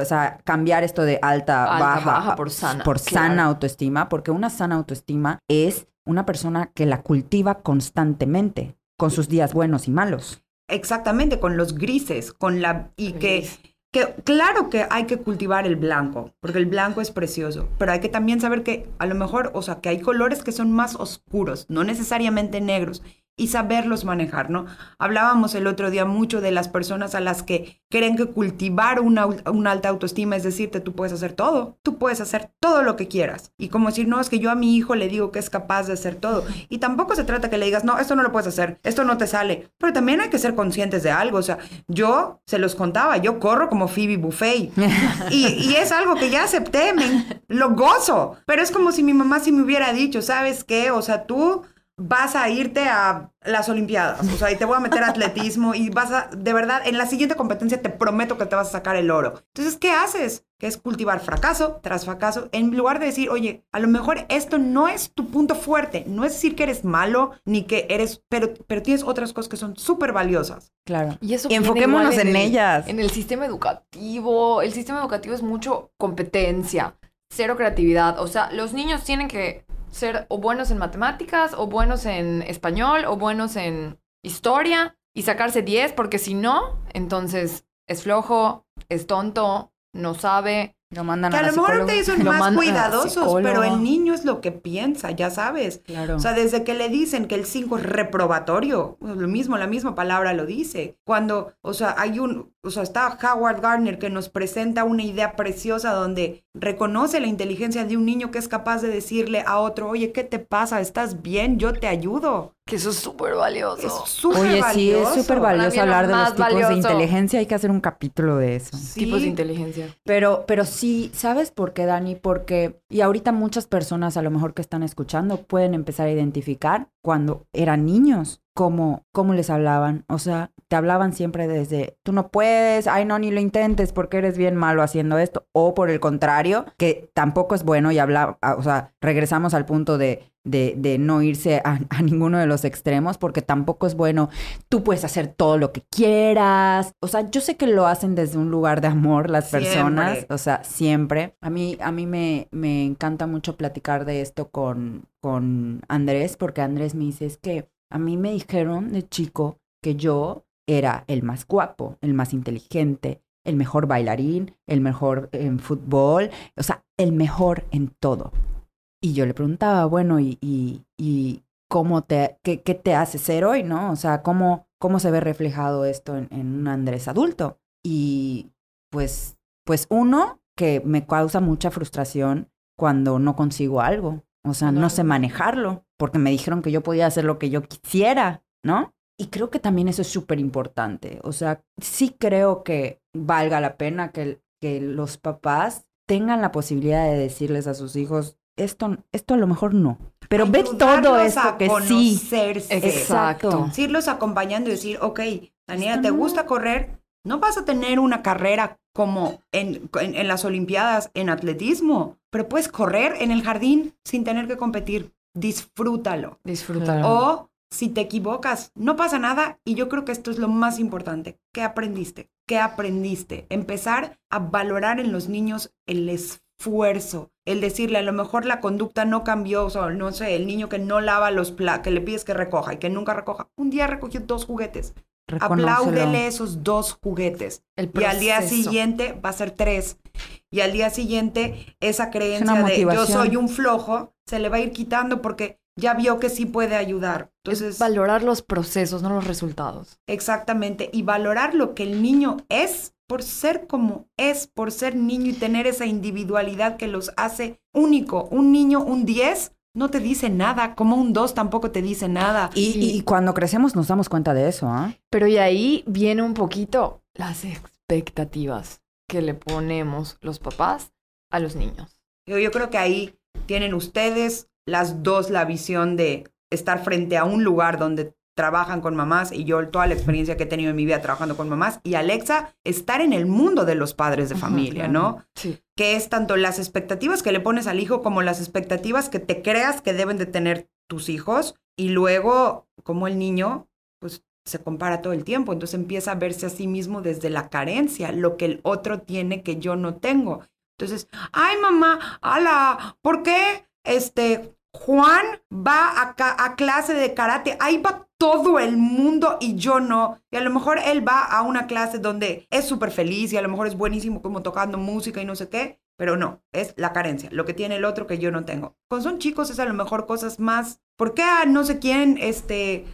O sea, cambiar esto de alta,
Alta,
baja,
baja por sana,
Por
claro.
sana autoestima, porque una sana autoestima es una persona que la cultiva constantemente, con sus días buenos y malos.
Exactamente, con los grises, con la... Y
Gris.
que claro que hay que cultivar el blanco, porque el blanco es precioso, pero hay que también saber que a lo mejor, o sea, que hay colores que son más oscuros, no necesariamente negros, y saberlos manejar, ¿no? Hablábamos el otro día mucho de las personas a las que creen que cultivar una, una alta autoestima es decirte, tú puedes hacer todo, tú puedes hacer todo lo que quieras. Y como decir, no, es que yo a mi hijo le digo que es capaz de hacer todo. Y tampoco se trata que le digas, no, esto no lo puedes hacer, esto no te sale. Pero también hay que ser conscientes de algo. O sea, yo se los contaba, yo corro como Phoebe Buffet. [LAUGHS] Y, y es algo que ya acepté, me, lo gozo. Pero es como si mi mamá sí me hubiera dicho, ¿sabes qué? O sea, tú vas a irte a las Olimpiadas, o sea, y te voy a meter a atletismo y vas a, de verdad, en la siguiente competencia te prometo que te vas a sacar el oro. Entonces, ¿qué haces? Que es cultivar fracaso tras fracaso, en lugar de decir, oye, a lo mejor esto no es tu punto fuerte, no es decir que eres malo, ni que eres, pero, pero tienes otras cosas que son súper valiosas.
Claro.
Y eso
Y enfoquémonos en
el-
ellas.
En el sistema educativo, el sistema educativo es mucho competencia, cero creatividad. O sea, los niños tienen que ser o buenos en matemáticas, o buenos en español, o buenos en historia y sacarse 10, porque si no, entonces es flojo, es tonto, no sabe.
Lo mandan
Que a
la
lo mejor ustedes son
Lo
más
mandan a
cuidadosos, pero el niño es lo que piensa, ya sabes.
Claro.
O sea, desde que le dicen que el 5 es reprobatorio, pues, lo mismo, la misma palabra lo dice. Cuando, o sea, hay un, o sea, está Howard Gardner que nos presenta una idea preciosa donde reconoce la inteligencia de un niño que es capaz de decirle a otro, oye, ¿qué te pasa? ¿Estás bien? Yo te ayudo.
Que eso es súper valioso.
Es súper
Oye, sí, es súper valioso hablar de los tipos de inteligencia. Hay que hacer un capítulo de eso.
Sí.
Tipos de inteligencia.
Pero, pero sí, ¿sabes por qué, Dani? Porque, y ahorita muchas personas a lo mejor que están escuchando pueden empezar a identificar cuando eran niños, cómo, cómo les hablaban. O sea, te hablaban siempre desde, tú no puedes, ay, no, ni lo intentes porque eres bien malo haciendo esto. O por el contrario, que tampoco es bueno y habla, ah, o sea, regresamos al punto de, de, de no irse a, a ninguno de los extremos porque tampoco es bueno tú puedes hacer todo lo que quieras. O sea, yo sé que lo hacen desde un lugar de amor las personas,
Siempre.
o sea, siempre. A mí, a mí me, me encanta mucho platicar de esto con, con Andrés, porque Andrés me dice, es que a mí me dijeron de chico que yo era el más guapo, el más inteligente, el mejor bailarín, el mejor en fútbol, o sea, el mejor en todo. Y yo le preguntaba, bueno, ¿y, y, y cómo te, qué, qué te hace ser hoy, no? O sea, ¿cómo, cómo se ve reflejado esto en, en un Andrés adulto? Y pues, pues uno, que me causa mucha frustración cuando no consigo algo. O sea, no sé manejarlo, porque me dijeron que yo podía hacer lo que yo quisiera, ¿no? Y creo que también eso es súper importante. O sea, sí creo que valga la pena que, que los papás tengan la posibilidad de decirles a sus hijos, esto, esto a lo mejor no. Pero ve todo esto
a
que sí.
Exacto.
Es irlos acompañando y decir, ok, Daniela,
Esto
¿te
no.
gusta correr? No vas a tener una carrera como en, en- en las Olimpiadas en atletismo, pero puedes correr en el jardín sin tener que competir. Disfrútalo.
Disfrútalo.
O si te equivocas, no pasa nada. Y yo creo que esto es lo más importante. ¿Qué aprendiste? ¿Qué aprendiste? Empezar a valorar en los niños el esfuerzo. El decirle, a lo mejor la conducta no cambió, o sea, no sé, el niño que no lava los platos, que le pides que recoja y que nunca recoja. Un día recogió dos juguetes.
Reconócelo.
Apláudele esos dos juguetes.
El
Y al día siguiente va a ser tres. Y al día siguiente esa creencia
una
de yo soy un flojo se le va a ir quitando porque ya vio que sí puede ayudar. Entonces,
es valorar los procesos, no los resultados.
exactamente. Y valorar lo que el niño es por ser como es, por ser niño y tener esa individualidad que los hace único. Un niño, un 10, no te dice nada, como un 2 tampoco te dice nada.
Y, y- y cuando crecemos nos damos cuenta de eso, ¿ah?
Pero y ahí viene un poquito las expectativas que le ponemos los papás a los niños.
Yo, yo creo que ahí tienen ustedes las dos la visión de estar frente a un lugar donde trabajan con mamás y yo toda la experiencia que he tenido en mi vida trabajando con mamás y Alexa estar en el mundo de los padres de
Ajá,
familia. ¿no?
Sí.
Que es tanto las expectativas que le pones al hijo como las expectativas que te creas que deben de tener tus hijos y luego como el niño pues se compara todo el tiempo, entonces empieza a verse a sí mismo desde la carencia, lo que el otro tiene que yo no tengo. Entonces, ay mamá, ala, ¿por qué este Juan va a, a clase de karate? Ahí va todo el mundo y yo no. Y a lo mejor él va a una clase donde es súper feliz y a lo mejor es buenísimo como tocando música y no sé qué, pero no, es la carencia, lo que tiene el otro que yo no tengo. Cuando son chicos es a lo mejor cosas más, ¿por qué no sé quién, este,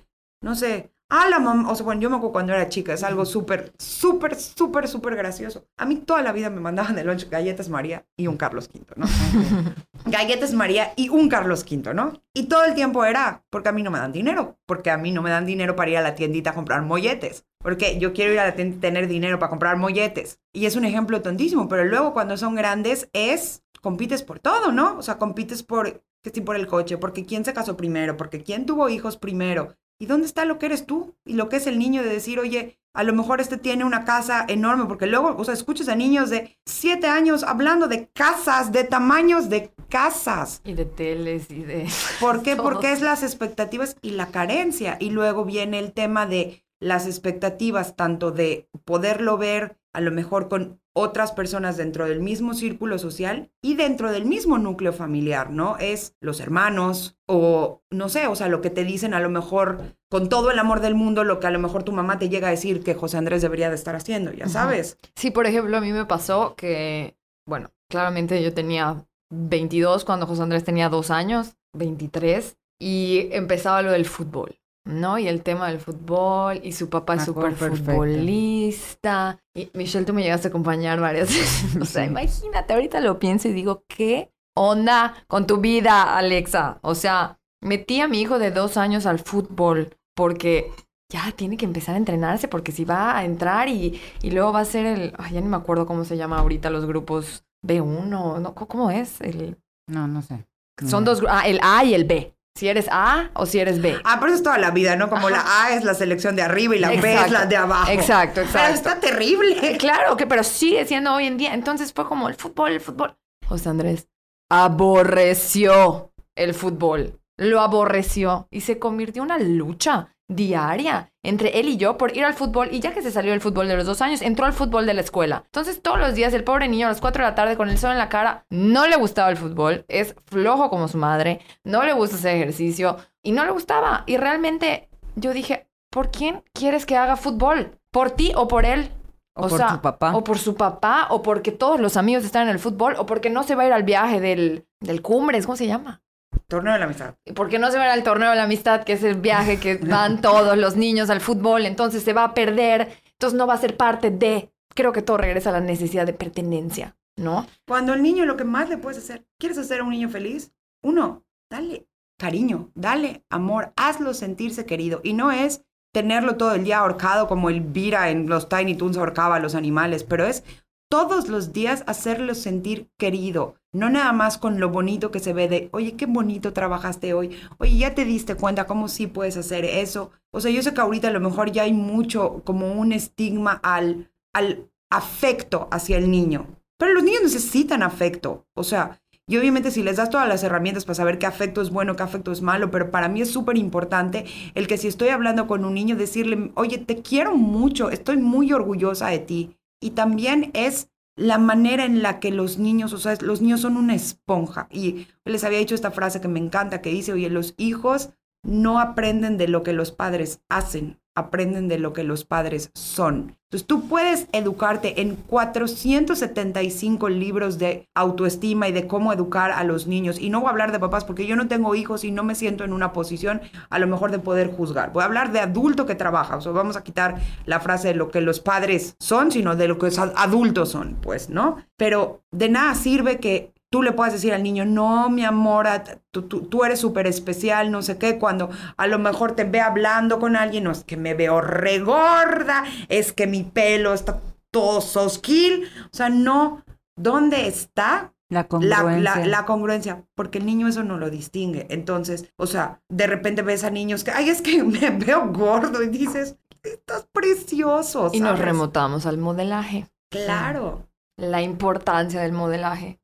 no sé, Ah, la mamá, o sea, bueno, yo me acuerdo cuando era chica, es algo súper, súper, súper, súper gracioso. A mí toda la vida me mandaban de lunch galletas María y un Carlos V, ¿no? [LAUGHS] galletas María y un Carlos V, ¿no? Y todo el tiempo era, porque a mí no me dan dinero, porque a mí no me dan dinero para ir a la tiendita a comprar molletes, porque yo quiero ir a la tienda tener dinero para comprar molletes. Y es un ejemplo tontísimo, pero luego cuando son grandes es, compites por todo, ¿no? O sea, compites por, que sí, por el coche, porque quién se casó primero, porque quién tuvo hijos primero. ¿Y dónde está lo que eres tú? Y lo que es el niño de decir, oye, a lo mejor este tiene una casa enorme, porque luego, o sea, escuchas a niños de siete años hablando de casas, de tamaños de casas.
Y de teles y de...
¿Por qué? [LAUGHS]
todo.
Porque es las expectativas y la carencia. Y luego viene el tema de las expectativas, tanto de poderlo ver a lo mejor con otras personas dentro del mismo círculo social y dentro del mismo núcleo familiar, ¿no? Es los hermanos o no sé, o sea, lo que te dicen a lo mejor con todo el amor del mundo, lo que a lo mejor tu mamá te llega a decir que José Andrés debería de estar haciendo, ya sabes.
Sí, por ejemplo, a mí me pasó que, bueno, claramente yo tenía 22 cuando José Andrés tenía dos años, 23, y empezaba lo del fútbol, ¿no? Y el tema del fútbol, y su papá es súper
perfecto.
futbolista. Y Michelle, tú me llegaste a acompañar varias [LAUGHS] veces. O sea, imagínate, ahorita lo pienso y digo, ¿qué onda con tu vida, Alexa? O sea, metí a mi hijo de dos años al fútbol porque ya tiene que empezar a entrenarse porque si va a entrar y, y luego va a ser el, ay, ya ni me acuerdo cómo se llama ahorita los grupos B1, ¿no? ¿Cómo- ¿Cómo es? El,
No, no sé.
son
No.
dos, ah, el A y el B. Si eres A o si eres B.
Ah, pero eso es toda la vida, ¿no? Como
Ajá.
la A es la selección de arriba y la B es la de abajo.
Exacto,
Pero
exacto.
está terrible.
Claro que, pero sigue siendo hoy en día. Entonces fue como el fútbol, el fútbol. José Andrés aborreció el fútbol. Lo aborreció y se convirtió en una lucha diaria entre él y yo por ir al fútbol. Y ya que se salió del fútbol de los dos años, entró al fútbol de la escuela. Entonces todos los días el pobre niño a las 4 de la tarde con el sol en la cara no le gustaba el fútbol. Es flojo como su madre. No le gusta hacer ejercicio y no le gustaba. Y realmente yo dije, ¿por quién quieres que haga fútbol? ¿Por ti o por él?
O por tu papá.
O por su papá, o porque todos los amigos están en el fútbol, o porque no se va a ir al viaje del, del Cumbres, ¿cómo se llama?
Torneo de la amistad.
Porque no se va a ir al torneo de la amistad, que es el viaje que van todos los niños al fútbol, entonces se va a perder, entonces no va a ser parte de. Creo que todo regresa a la necesidad de pertenencia, ¿no?
Cuando el niño lo que más le puedes hacer, ¿quieres hacer a un niño feliz? Uno, dale cariño, dale amor, hazlo sentirse querido. Y no es tenerlo todo el día ahorcado como Elvira en los Tiny Toons ahorcaba a los animales, pero es todos los días hacerlo sentir querido. No nada más con lo bonito que se ve de, oye, qué bonito trabajaste hoy. Oye, ya te diste cuenta cómo sí puedes hacer eso. O sea, yo sé que ahorita a lo mejor ya hay mucho como un estigma al, al afecto hacia el niño. Pero los niños necesitan afecto. O sea, y obviamente si les das todas las herramientas para saber qué afecto es bueno, qué afecto es malo, pero para mí es súper importante el que si estoy hablando con un niño, decirle, oye, te quiero mucho, estoy muy orgullosa de ti. Y también es la manera en la que los niños, o sea, los niños son una esponja. Y les había dicho esta frase que me encanta, que dice, oye, los hijos no aprenden de lo que los padres hacen, aprenden de lo que los padres son. Entonces tú puedes educarte en 475 libros de autoestima y de cómo educar a los niños. Y no voy a hablar de papás porque yo no tengo hijos y no me siento en una posición a lo mejor de poder juzgar. Voy a hablar de adulto que trabaja. O sea, vamos a quitar la frase de lo que los padres son, sino de lo que los adultos son, pues, ¿no? Pero de nada sirve que tú le puedas decir al niño, no, mi amor, tú, tú, tú eres súper especial, no sé qué, cuando a lo mejor te ve hablando con alguien, no es que me veo regorda, es que mi pelo está todo sosquil, o sea, no, ¿dónde está
La congruencia.
la, la, la, congruencia, porque el niño eso no lo distingue. Entonces, o sea, de repente ves a niños que, ay, es que [LAUGHS] me veo gordo y dices, estás precioso.
Y nos remotamos al modelaje.
Claro.
La importancia del modelaje.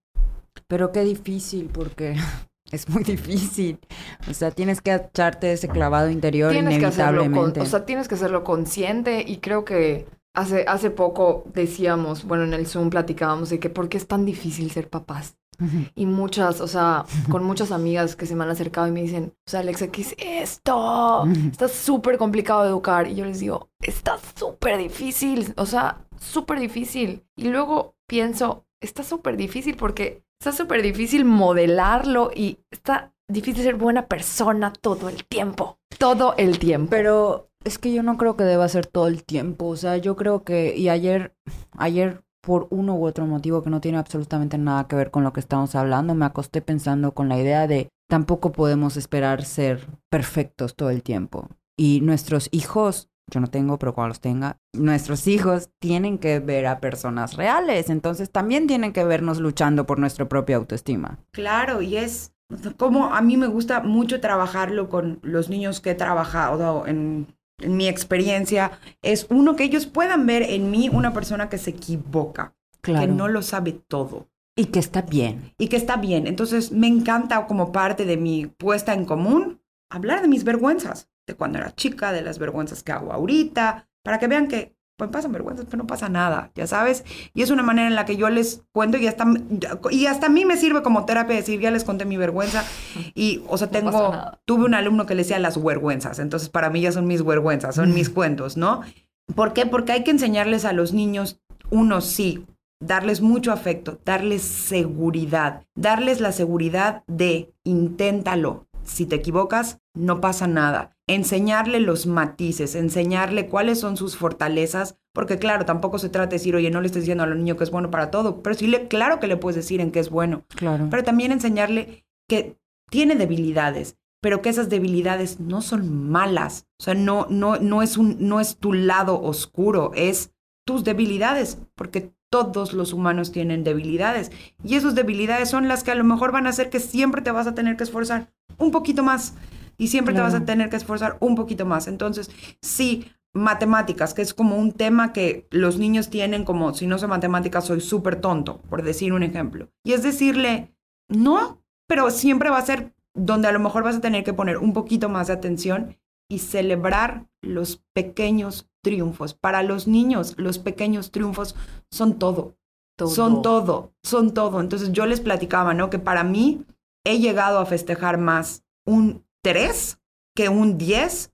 Pero qué difícil, porque [LAUGHS] es muy difícil. O sea, tienes que echarte ese clavado interior
tienes
inevitablemente.
Que hacerlo con, o sea, tienes que hacerlo consciente y creo que hace, hace poco decíamos, bueno, en el Zoom platicábamos de que por qué es tan difícil ser papás. Y muchas, o sea, con muchas amigas que se me han acercado y me dicen, o sea, Alexa, ¿qué es esto? Está súper complicado de educar. Y yo les digo, está súper difícil, o sea, súper difícil. Y luego pienso, está súper difícil porque está súper difícil modelarlo y está difícil ser buena persona todo el tiempo. Todo el tiempo.
Pero es que yo no creo que deba ser todo el tiempo. O sea, yo creo que, y ayer, ayer por uno u otro motivo que no tiene absolutamente nada que ver con lo que estamos hablando, me acosté pensando con la idea de tampoco podemos esperar ser perfectos todo el tiempo. Y nuestros hijos, yo no tengo, pero cuando los tenga, nuestros hijos tienen que ver a personas reales, entonces también tienen que vernos luchando por nuestra propia autoestima.
Claro, y es como a mí me gusta mucho trabajarlo con los niños que he trabajado en, en mi experiencia, es uno que ellos puedan ver en mí una persona que se equivoca,
Claro.
que no lo sabe todo.
Y que está bien.
y que está bien. Entonces me encanta como parte de mi puesta en común hablar de mis vergüenzas, de cuando era chica, de las vergüenzas que hago ahorita, para que vean que pues pasan vergüenzas, pero no pasa nada, ya sabes. Y es una manera en la que yo les cuento y hasta, y hasta a mí me sirve como terapia decir, ya les conté mi vergüenza. Y, o sea, tengo, tuve un alumno que le decía las vergüenzas, entonces para mí ya son mis vergüenzas, son mis cuentos, ¿no? ¿Por qué? Porque hay que enseñarles a los niños, uno sí, darles mucho afecto, darles seguridad, darles la seguridad de inténtalo. Si te equivocas, no pasa nada. Enseñarle los matices, enseñarle cuáles son sus fortalezas, porque claro, tampoco se trata de decir, oye, no le estés diciendo al niño que es bueno para todo, pero sí, le, claro que le puedes decir en qué es bueno,
Claro.
pero también enseñarle que tiene debilidades, pero que esas debilidades no son malas. O sea, no, no, no, es, un, no es tu lado oscuro, es tus debilidades, porque todos los humanos tienen debilidades. Y esas debilidades son las que a lo mejor van a hacer que siempre te vas a tener que esforzar un poquito más. Y siempre te vas a tener que esforzar un poquito más. Entonces, sí, matemáticas, que es como un tema que los niños tienen como, si no sé matemáticas, soy súper tonto, por decir un ejemplo. Y es decirle, no, pero siempre va a ser donde a lo mejor vas a tener que poner un poquito más de atención y celebrar los pequeños triunfos. Para los niños, los pequeños triunfos son todo. Son todo, son todo. Entonces yo les platicaba, ¿no? Que para mí he llegado a festejar más un 3 que un 10,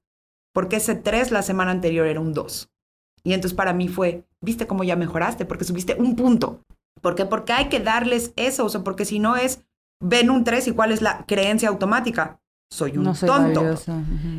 porque ese 3 la semana anterior era un 2. Y entonces para mí fue, ¿viste cómo ya mejoraste? Porque subiste un punto. ¿Por qué? Porque hay que darles eso, o sea, porque si no es, ven un 3 y cuál es la creencia automática. Soy un
No soy
tonto.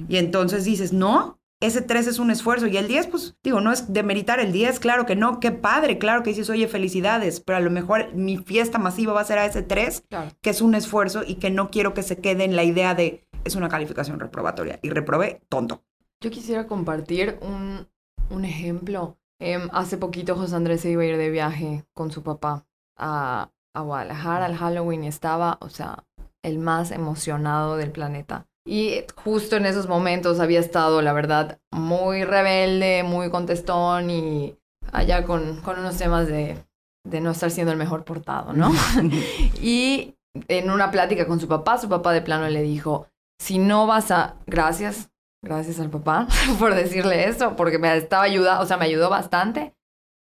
Y entonces dices, no, ese 3 es un esfuerzo. Y el 10, pues digo, no es demeritar el 10, claro que no, qué padre, claro que dices, oye, felicidades, pero a lo mejor mi fiesta masiva va a ser a ese 3,
Claro.
que es un esfuerzo y que no quiero que se quede en la idea de, es una calificación reprobatoria. Y reprobé, tonto.
Yo quisiera compartir un, un ejemplo. Em, hace poquito José Andrés se iba a ir de viaje con su papá a, a Guadalajara al Halloween y estaba, o sea, el más emocionado del planeta. Y justo en esos momentos había estado, la verdad, muy rebelde, muy contestón y allá con, con unos temas de, de no estar siendo el mejor portado, ¿no? [LAUGHS] [LAUGHS] y en una plática con su papá, su papá de plano le dijo, si no vas a... Gracias, gracias al papá [LAUGHS] por decirle eso, porque me estaba ayudando, o sea, me ayudó bastante.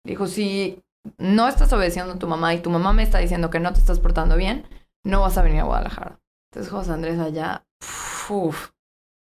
Dijo, si no estás obedeciendo a tu mamá y tu mamá me está diciendo que no te estás portando bien, no vas a venir a Guadalajara. Entonces José Andrés allá, uf,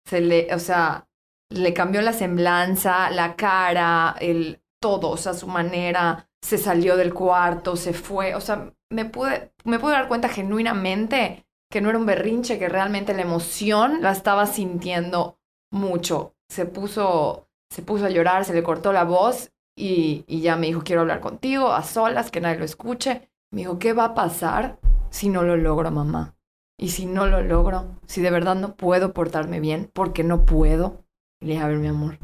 se le, o sea, le cambió la semblanza, la cara, el todo, o sea, su manera, se salió del cuarto, se fue, o sea, me pude, me pude dar cuenta genuinamente que no era un berrinche, que realmente la emoción la estaba sintiendo mucho. Se puso, se puso a llorar, se le cortó la voz y, y ya me dijo, quiero hablar contigo, a solas, que nadie lo escuche. Me dijo, ¿qué va a pasar si no lo logro, mamá? Y si no lo logro, si de verdad no puedo portarme bien, porque no puedo. Le dije, a ver, mi amor,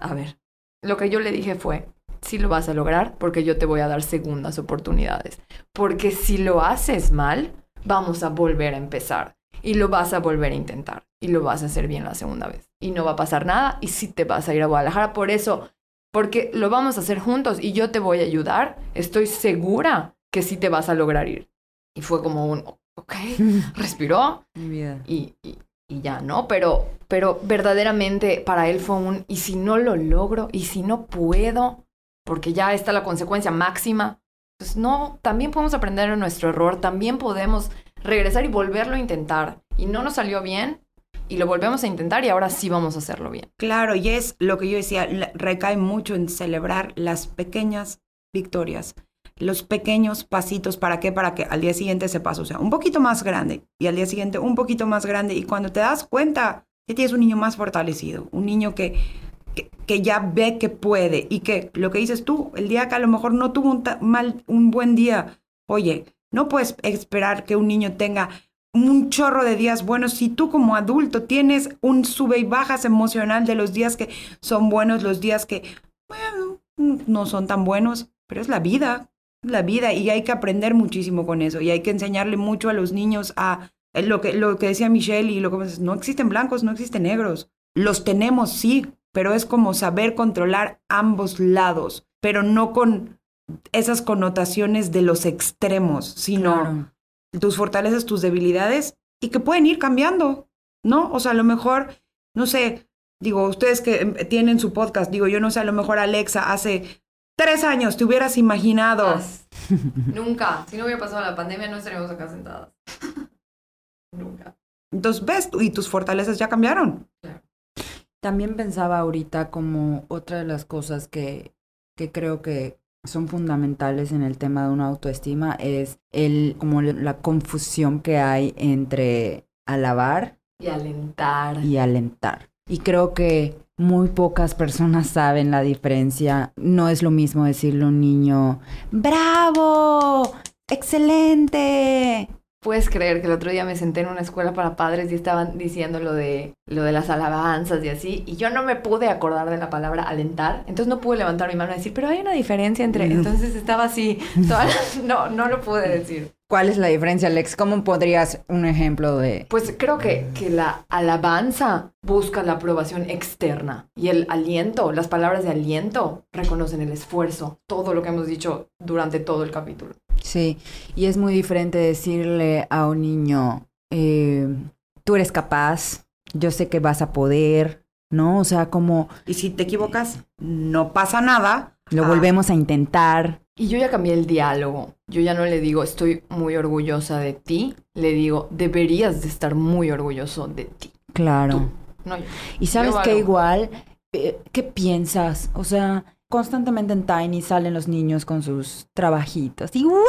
a ver. Lo que yo le dije fue, sí lo vas a lograr porque yo te voy a dar segundas oportunidades. Porque si lo haces mal, vamos a volver a empezar. Y lo vas a volver a intentar. Y lo vas a hacer bien la segunda vez. Y no va a pasar nada y sí te vas a ir a Guadalajara. Por eso, porque lo vamos a hacer juntos y yo te voy a ayudar, estoy segura que sí te vas a lograr ir. Y fue como un, ok, [LAUGHS] respiró
Mi vida.
y, y- y ya, ¿no? Pero, pero verdaderamente para él fue un, ¿y si no lo logro? ¿Y si no puedo? Porque ya está la consecuencia máxima. Pues no, también podemos aprender de nuestro error, también podemos regresar y volverlo a intentar. Y no nos salió bien, y lo volvemos a intentar y ahora sí vamos a hacerlo bien.
Claro, y es lo que yo decía, recae mucho en celebrar las pequeñas victorias, los pequeños pasitos, ¿para qué? Para que al día siguiente ese paso sea un poquito más grande y al día siguiente un poquito más grande y cuando te das cuenta que tienes un niño más fortalecido, un niño que, que ya ve que puede y que lo que dices tú, el día que a lo mejor no tuvo un, mal, un buen día, oye, no puedes esperar que un niño tenga un chorro de días buenos si tú como adulto tienes un sube y bajas emocional de los días que son buenos, los días que no son tan buenos, pero es la vida, la vida y hay que aprender muchísimo con eso y hay que enseñarle mucho a los niños a eh, lo que, lo que decía Michelle y lo que no existen blancos, no existen negros. Los tenemos, sí, pero es como saber controlar ambos lados, pero no con esas connotaciones de los extremos, sino tus fortalezas, tus debilidades y que pueden ir cambiando, ¿no? O sea, a lo mejor, no sé, digo, ustedes que em, tienen su podcast, digo, yo no sé, a lo mejor Alexa hace tres años te hubieras imaginado. [LAUGHS]
Nunca. Si no hubiera pasado la pandemia, no estaríamos acá sentadas. [LAUGHS] Nunca.
Entonces, ves, y tus fortalezas ya cambiaron.
También pensaba ahorita como otra de las cosas que, que creo que son fundamentales en el tema de una autoestima es el como la confusión que hay entre alabar
y alentar.
Y alentar. Y creo que muy pocas personas saben la diferencia. No es lo mismo decirle a un niño, bravo, excelente,
Puedes creer que el otro día me senté en una escuela para padres y estaban diciendo lo de, lo de las alabanzas y así, y yo no me pude acordar de la palabra alentar, entonces no pude levantar mi mano y decir, pero hay una diferencia entre... Entonces estaba así, [LAUGHS] no, no lo pude decir.
¿Cuál es la diferencia, Alex? ¿Cómo podrías un ejemplo de...?
Pues creo que, que la alabanza busca la aprobación externa y el aliento, las palabras de aliento reconocen el esfuerzo, todo lo que hemos dicho durante todo el capítulo.
Sí, y es muy diferente decirle a un niño, eh, tú eres capaz, yo sé que vas a poder, ¿no? O sea, como...
Y si te equivocas, no pasa nada.
Lo volvemos a intentar.
Y yo ya cambié el diálogo. Yo ya no le digo, estoy muy orgullosa de ti. Le digo, deberías de estar muy orgulloso de ti.
Claro. y sabes que igual, eh, ¿qué piensas? O sea, constantemente en Tiny salen los niños con sus trabajitos. Y ¡wow!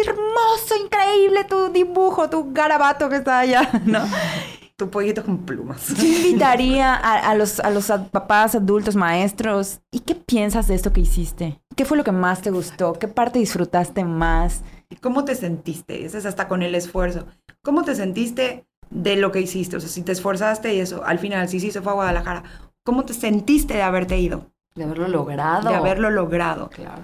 Hermoso, increíble tu dibujo, tu garabato que está allá, [LAUGHS] ¿no?
Tu pollito con plumas.
Yo invitaría a, los, a los papás, adultos, maestros. ¿Y qué piensas de esto que hiciste? ¿Qué fue lo que más te gustó? ¿Qué parte disfrutaste más?
¿Y cómo te sentiste? Ese es hasta con el esfuerzo. ¿Cómo te sentiste de lo que hiciste? O sea, si te esforzaste y eso, al final, si sí se fue a Guadalajara, ¿cómo te sentiste de haberte ido?
De haberlo logrado.
De haberlo logrado.
Claro.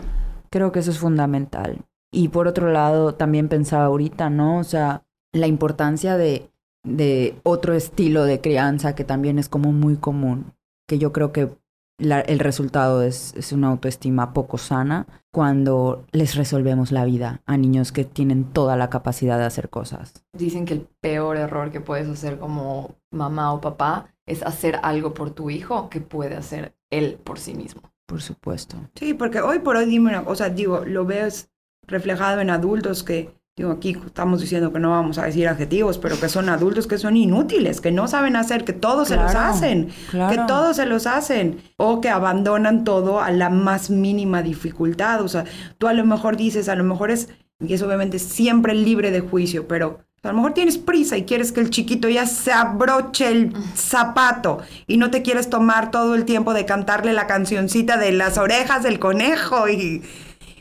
Creo que eso es fundamental. Y por otro lado, también pensaba ahorita, ¿no? O sea, la importancia de, de otro estilo de crianza que también es como muy común, que yo creo que el resultado es, es, una autoestima poco sana cuando les resolvemos la vida a niños que tienen toda la capacidad de hacer cosas.
Dicen que el peor error que puedes hacer como mamá o papá es hacer algo por tu hijo que puede hacer él por sí mismo.
Por supuesto.
Sí, porque hoy por hoy, dime una cosa, digo, lo ves reflejado en adultos que, digo, aquí estamos diciendo que no vamos a decir adjetivos, pero que son adultos que son inútiles, que no saben hacer, que todos se los hacen, que todos se los hacen, o que abandonan todo a la más mínima dificultad. O sea, tú a lo mejor dices, a lo mejor es, y es obviamente siempre libre de juicio, pero a lo mejor tienes prisa y quieres que el chiquito ya se abroche el zapato y no te quieres tomar todo el tiempo de cantarle la cancioncita de las orejas del conejo y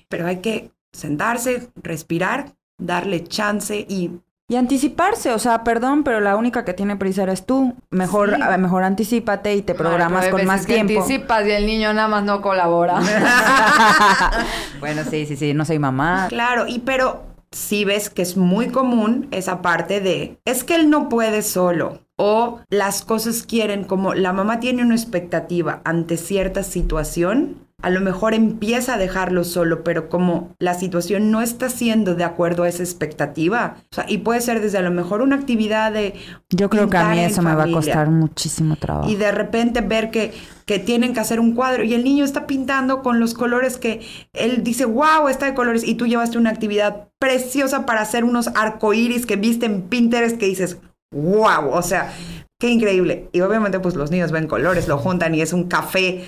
pero hay que sentarse, respirar, darle chance y
y anticiparse, o sea, perdón, pero la única que tiene prisa eres tú. Mejor, mejor anticipate y te programas con más tiempo.
Anticipas y el niño nada más no colabora. [LAUGHS]
bueno, sí, sí, sí, no soy mamá.
Claro, y pero si ves que es muy común esa parte de, es que él no puede solo. O las cosas quieren, como la mamá tiene una expectativa ante cierta situación, a lo mejor empieza a dejarlo solo, pero como la situación no está siendo de acuerdo a esa expectativa, o sea, y puede ser desde a lo mejor una actividad de...
Yo creo que a mí eso me va a costar muchísimo trabajo.
Y de repente ver que, que tienen que hacer un cuadro y el niño está pintando con los colores que él dice, wow, está de colores, y tú llevaste una actividad preciosa para hacer unos arcoíris que viste en Pinterest que dices, wow, o sea, qué increíble. Y obviamente pues los niños ven colores, lo juntan y es un café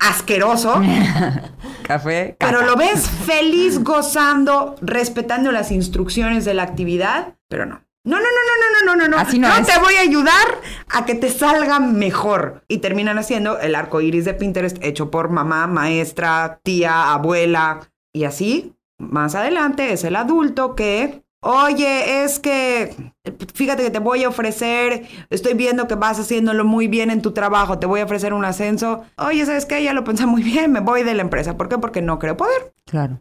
asqueroso. [LAUGHS]
Café.
Pero lo ves [LAUGHS] feliz, gozando, respetando las instrucciones de la actividad, pero no. No, no, no, no, no, no, no, no.
Así no es.
te voy a ayudar a que te salga mejor. Y terminan haciendo el arco iris de Pinterest hecho por mamá, maestra, tía, abuela. Y así, más adelante, es el adulto que Oye, es que fíjate que te voy a ofrecer, estoy viendo que vas haciéndolo muy bien en tu trabajo, te voy a ofrecer un ascenso. Oye, ¿sabes qué? Ya lo pensé muy bien, me voy de la empresa. ¿Por qué? Porque no creo poder.
Claro.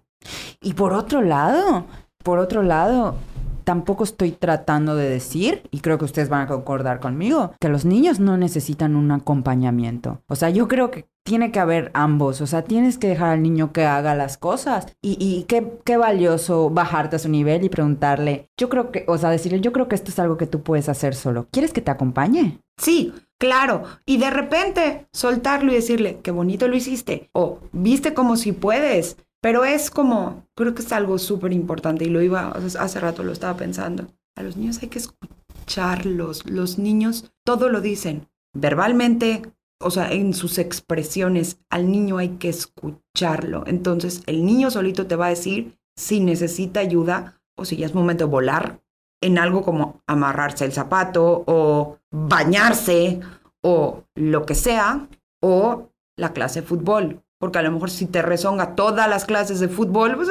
Y por otro lado, por otro lado, tampoco estoy tratando de decir, y creo que ustedes van a concordar conmigo, que los niños no necesitan un acompañamiento. O sea, yo creo que tiene que haber ambos, o sea, tienes que dejar al niño que haga las cosas y, y qué, qué valioso bajarte a su nivel y preguntarle, yo creo que, o sea, decirle, yo creo que esto es algo que tú puedes hacer solo, ¿quieres que te acompañe?
Sí, claro. Y de repente soltarlo y decirle, qué bonito lo hiciste. O viste como si puedes. Pero es como, creo que es algo súper importante y lo iba, hace rato lo estaba pensando. A los niños hay que escucharlos. Los niños todo lo dicen. Verbalmente, o sea, en sus expresiones, al niño hay que escucharlo. Entonces, el niño solito te va a decir si necesita ayuda o si ya es momento de volar en algo como amarrarse el zapato o bañarse o lo que sea, o la clase de fútbol. Porque a lo mejor si te rezonga todas las clases de fútbol, pues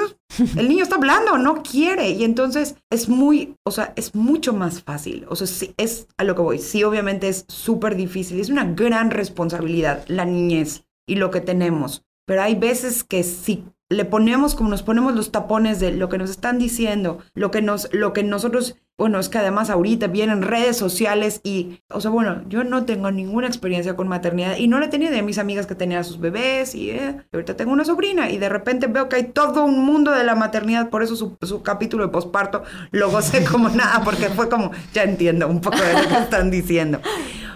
el niño está hablando, no quiere. Y entonces es muy, o sea, es mucho más fácil. O sea, sí, es a lo que voy. Sí, obviamente es súper difícil. Es una gran responsabilidad la niñez y lo que tenemos. Pero hay veces que si le ponemos como nos ponemos los tapones de lo que nos están diciendo, lo que nos, lo que nosotros, bueno, es que además ahorita vienen redes sociales y, o sea, bueno, yo no tengo ninguna experiencia con maternidad y no la he tenido de mis amigas que tenían sus bebés y eh, ahorita tengo una sobrina y de repente veo que hay todo un mundo de la maternidad, por eso su, su capítulo de posparto lo gocé como [LAUGHS] nada, porque fue como, ya entiendo un poco de lo que están diciendo.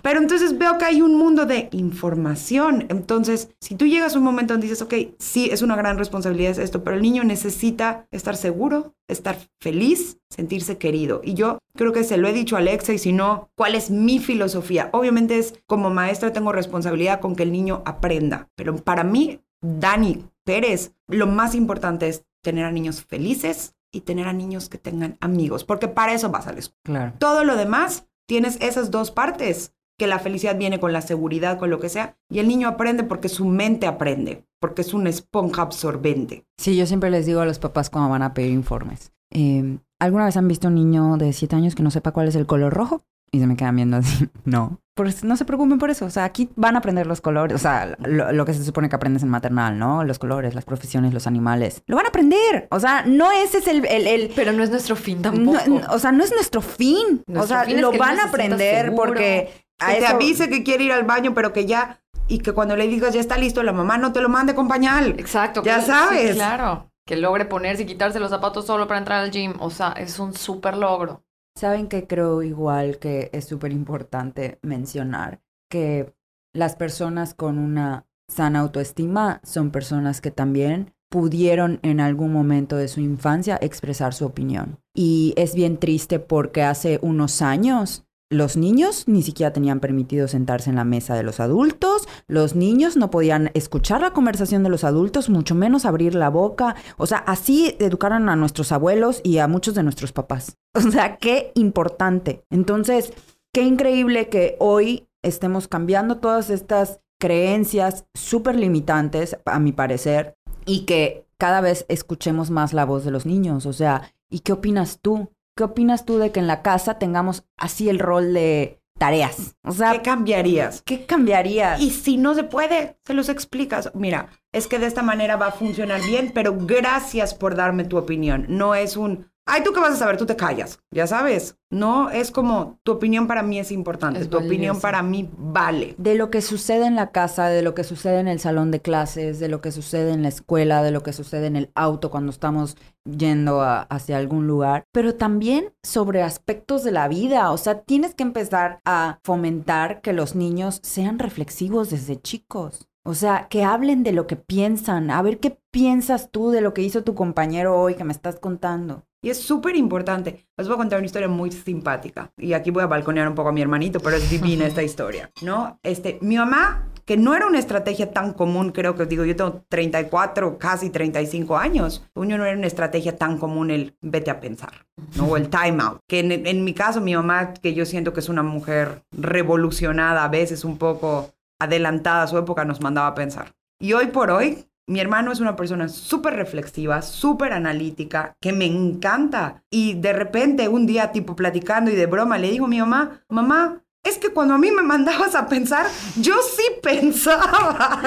Pero entonces veo que hay un mundo de información. Entonces, si tú llegas a un momento donde dices, ok, sí, es una gran responsabilidad esto, pero el niño necesita estar seguro, estar feliz, sentirse querido. Y yo creo que se lo he dicho a Alexa y si no, ¿cuál es mi filosofía? Obviamente es como maestra tengo responsabilidad con que el niño aprenda, pero para mí, Dani Pérez, lo más importante es tener a niños felices y tener a niños que tengan amigos, porque para eso vas a la escuela.
Claro.
Todo lo demás tienes esas dos partes que la felicidad viene con la seguridad, con lo que sea, y el niño aprende porque su mente aprende, porque es una esponja absorbente.
Sí, yo siempre les digo a los papás cuando van a pedir informes. Eh, ¿Alguna vez han visto un niño de 7 años que no sepa cuál es el color rojo? Y se me quedan viendo así. [LAUGHS] No. Pues no se preocupen por eso. O sea, aquí van a aprender los colores. O sea, lo, lo, que se supone que aprendes en maternal, ¿no? Los colores, las profesiones, los animales. Lo van a aprender. O sea, no ese es el... el, el...
Pero no es nuestro fin tampoco.
No, o sea, no es nuestro fin. Nuestro o sea, fin lo van a aprender seguro. porque...
A que eso... te avise que quiere ir al baño, pero que ya... Y que cuando le digas ya está listo, la mamá no te lo mande con pañal.
Exacto.
Ya
que,
sabes.
Sí, claro. Que logre ponerse y quitarse los zapatos solo para entrar al gym. O sea, es un súper logro.
Saben que creo igual que es súper importante mencionar que las personas con una sana autoestima son personas que también pudieron en algún momento de su infancia expresar su opinión. Y es bien triste porque hace unos años los niños ni siquiera tenían permitido sentarse en la mesa de los adultos, los niños no podían escuchar la conversación de los adultos, mucho menos abrir la boca. O sea, así educaron a nuestros abuelos y a muchos de nuestros papás. [LAUGHS] O sea, qué importante. Entonces, qué increíble que hoy estemos cambiando todas estas creencias súper limitantes, a mi parecer, y que cada vez escuchemos más la voz de los niños. O sea, ¿y qué opinas tú? ¿Qué opinas tú de que en la casa tengamos así el rol de tareas?
O sea, ¿qué cambiarías?
¿Qué cambiarías?
Y si no se puede, se los explicas. Mira, es que de esta manera va a funcionar bien, pero gracias por darme tu opinión. No es un, ay, ¿tú qué vas a saber? Tú te callas, ya sabes. No, es como, tu opinión para mí es importante, es tu opinión para mí vale.
De lo que sucede en la casa, de lo que sucede en el salón de clases, de lo que sucede en la escuela, de lo que sucede en el auto cuando estamos yendo a, hacia algún lugar, pero también sobre aspectos de la vida. O sea, tienes que empezar a fomentar que los niños sean reflexivos desde chicos. O sea, que hablen de lo que piensan, a ver qué piensas tú de lo que hizo tu compañero hoy que me estás contando.
Y es súper importante. Les voy a contar una historia muy simpática. Y aquí voy a balconear un poco a mi hermanito, pero es divina [LAUGHS] esta historia, ¿no? Este, mi mamá que no era una estrategia tan común, creo que digo, yo tengo 34, casi 35 años, uno no era una estrategia tan común el vete a pensar, ¿no? O el time out. Que en, en mi caso, mi mamá, que yo siento que es una mujer revolucionada, a veces un poco adelantada a su época, nos mandaba a pensar. Y hoy por hoy, mi hermano es una persona súper reflexiva, súper analítica, que me encanta. Y de repente, un día, tipo platicando y de broma, le digo a mi mamá, mamá, es que cuando a mí me mandabas a pensar, yo sí [LAUGHS] pensaba.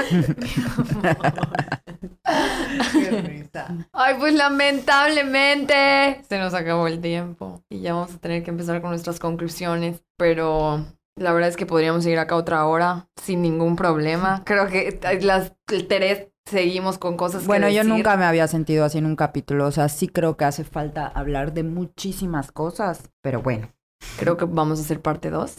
Ay, pues lamentablemente se nos acabó el tiempo y ya vamos a tener que empezar con nuestras conclusiones, pero la verdad es que podríamos seguir acá otra hora sin ningún problema. Creo que las tres seguimos con cosas
Bueno,
que
yo
decir.
nunca me había sentido así en un capítulo, o sea, sí creo que hace falta hablar de muchísimas cosas, pero bueno.
Creo que vamos a hacer parte 2.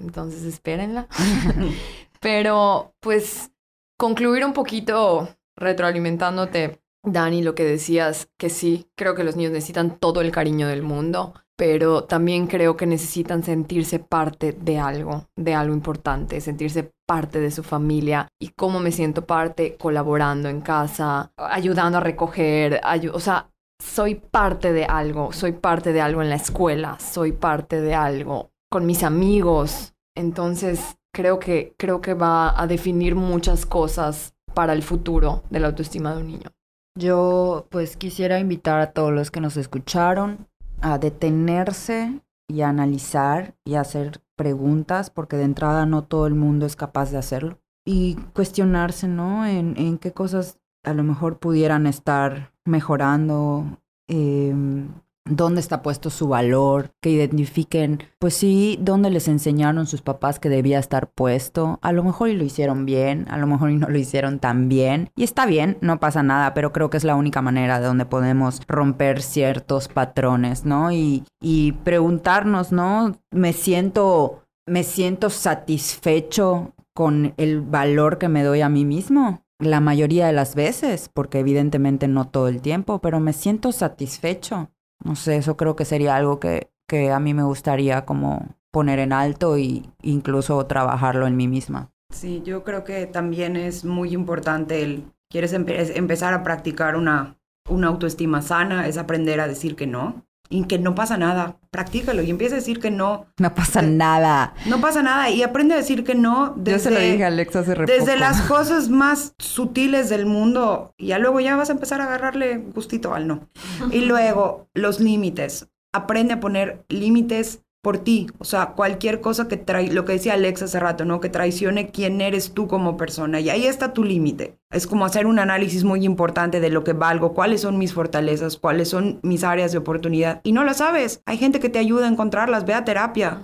Entonces espérenla. [LAUGHS] Pero pues concluir un poquito retroalimentándote, Dani, lo que decías, que sí, creo que los niños necesitan todo el cariño del mundo, pero también creo que necesitan sentirse parte de algo, de algo importante, sentirse parte de su familia. ¿Y cómo me siento parte? Colaborando en casa, ayudando a recoger, ayu- o sea, soy parte de algo, soy parte de algo en la escuela, soy parte de algo con mis amigos. Entonces, creo que creo que va a definir muchas cosas para el futuro de la autoestima de un niño.
Yo pues quisiera invitar a todos los que nos escucharon a detenerse y a analizar y a hacer preguntas, porque de entrada no todo el mundo es capaz de hacerlo. Y cuestionarse, ¿no? En, en qué cosas a lo mejor pudieran estar mejorando, em, dónde está puesto su valor, que identifiquen, pues sí, dónde les enseñaron sus papás que debía estar puesto. A lo mejor y lo hicieron bien, a lo mejor y no lo hicieron tan bien. Y está bien, no pasa nada, pero creo que es la única manera de donde podemos romper ciertos patrones, ¿no? Y, y preguntarnos, ¿no? Me siento, me siento satisfecho con el valor que me doy a mí mismo. La mayoría de las veces, porque evidentemente no todo el tiempo, pero me siento satisfecho. No sé, eso creo que sería algo que, que a mí me gustaría como poner en alto y incluso trabajarlo en mí misma.
Sí, yo creo que también es muy importante el, quieres empe- empezar a practicar una, una autoestima sana, es aprender a decir que no. Y que no pasa nada, practícalo y empieza a decir que no.
No pasa nada.
No pasa nada y aprende a decir que no desde,
Yo se lo dije a Alexa hace re
desde
poco.
las cosas más sutiles del mundo y ya luego ya vas a empezar a agarrarle gustito al no. Y luego los límites. Aprende a poner límites por ti, o sea, cualquier cosa que trae, lo que decía Alex hace rato, ¿no? Que traicione quién eres tú como persona y ahí está tu límite. Es como hacer un análisis muy importante de lo que valgo, cuáles son mis fortalezas, cuáles son mis áreas de oportunidad y no lo sabes. Hay gente que te ayuda a encontrarlas, ve a terapia.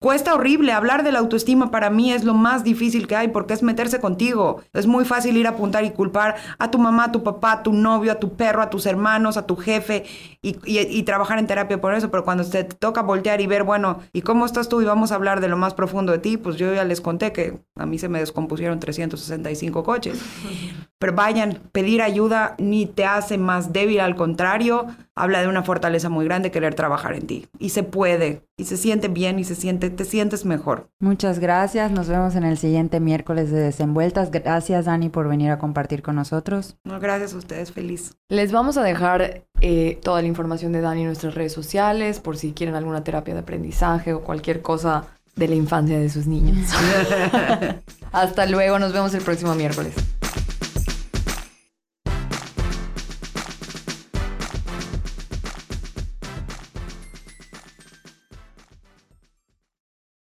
Cuesta horrible hablar de la autoestima para mí es lo más difícil que hay porque es meterse contigo. Es muy fácil ir a apuntar y culpar a tu mamá, a tu papá, a tu novio, a tu perro, a tus hermanos, a tu jefe y, y- y trabajar en terapia por eso. Pero cuando te toca voltear y ver, bueno, ¿y cómo estás tú? Y vamos a hablar de lo más profundo de ti, pues yo ya les conté que a mí se me descompusieron 365 coches. [LAUGHS] Pero vayan, pedir ayuda ni te hace más débil, al contrario, habla de una fortaleza muy grande querer trabajar en ti. Y se puede, y se siente bien, y se siente, te sientes mejor.
Muchas gracias. Nos vemos en el siguiente miércoles de Desenvueltas. Gracias, Dani, por venir a compartir con nosotros.
No, gracias a ustedes, feliz.
Les vamos a dejar eh, toda la información de Dani en nuestras redes sociales por si quieren alguna terapia de aprendizaje o cualquier cosa de la infancia de sus niños. [LAUGHS] Hasta luego, nos vemos el próximo miércoles.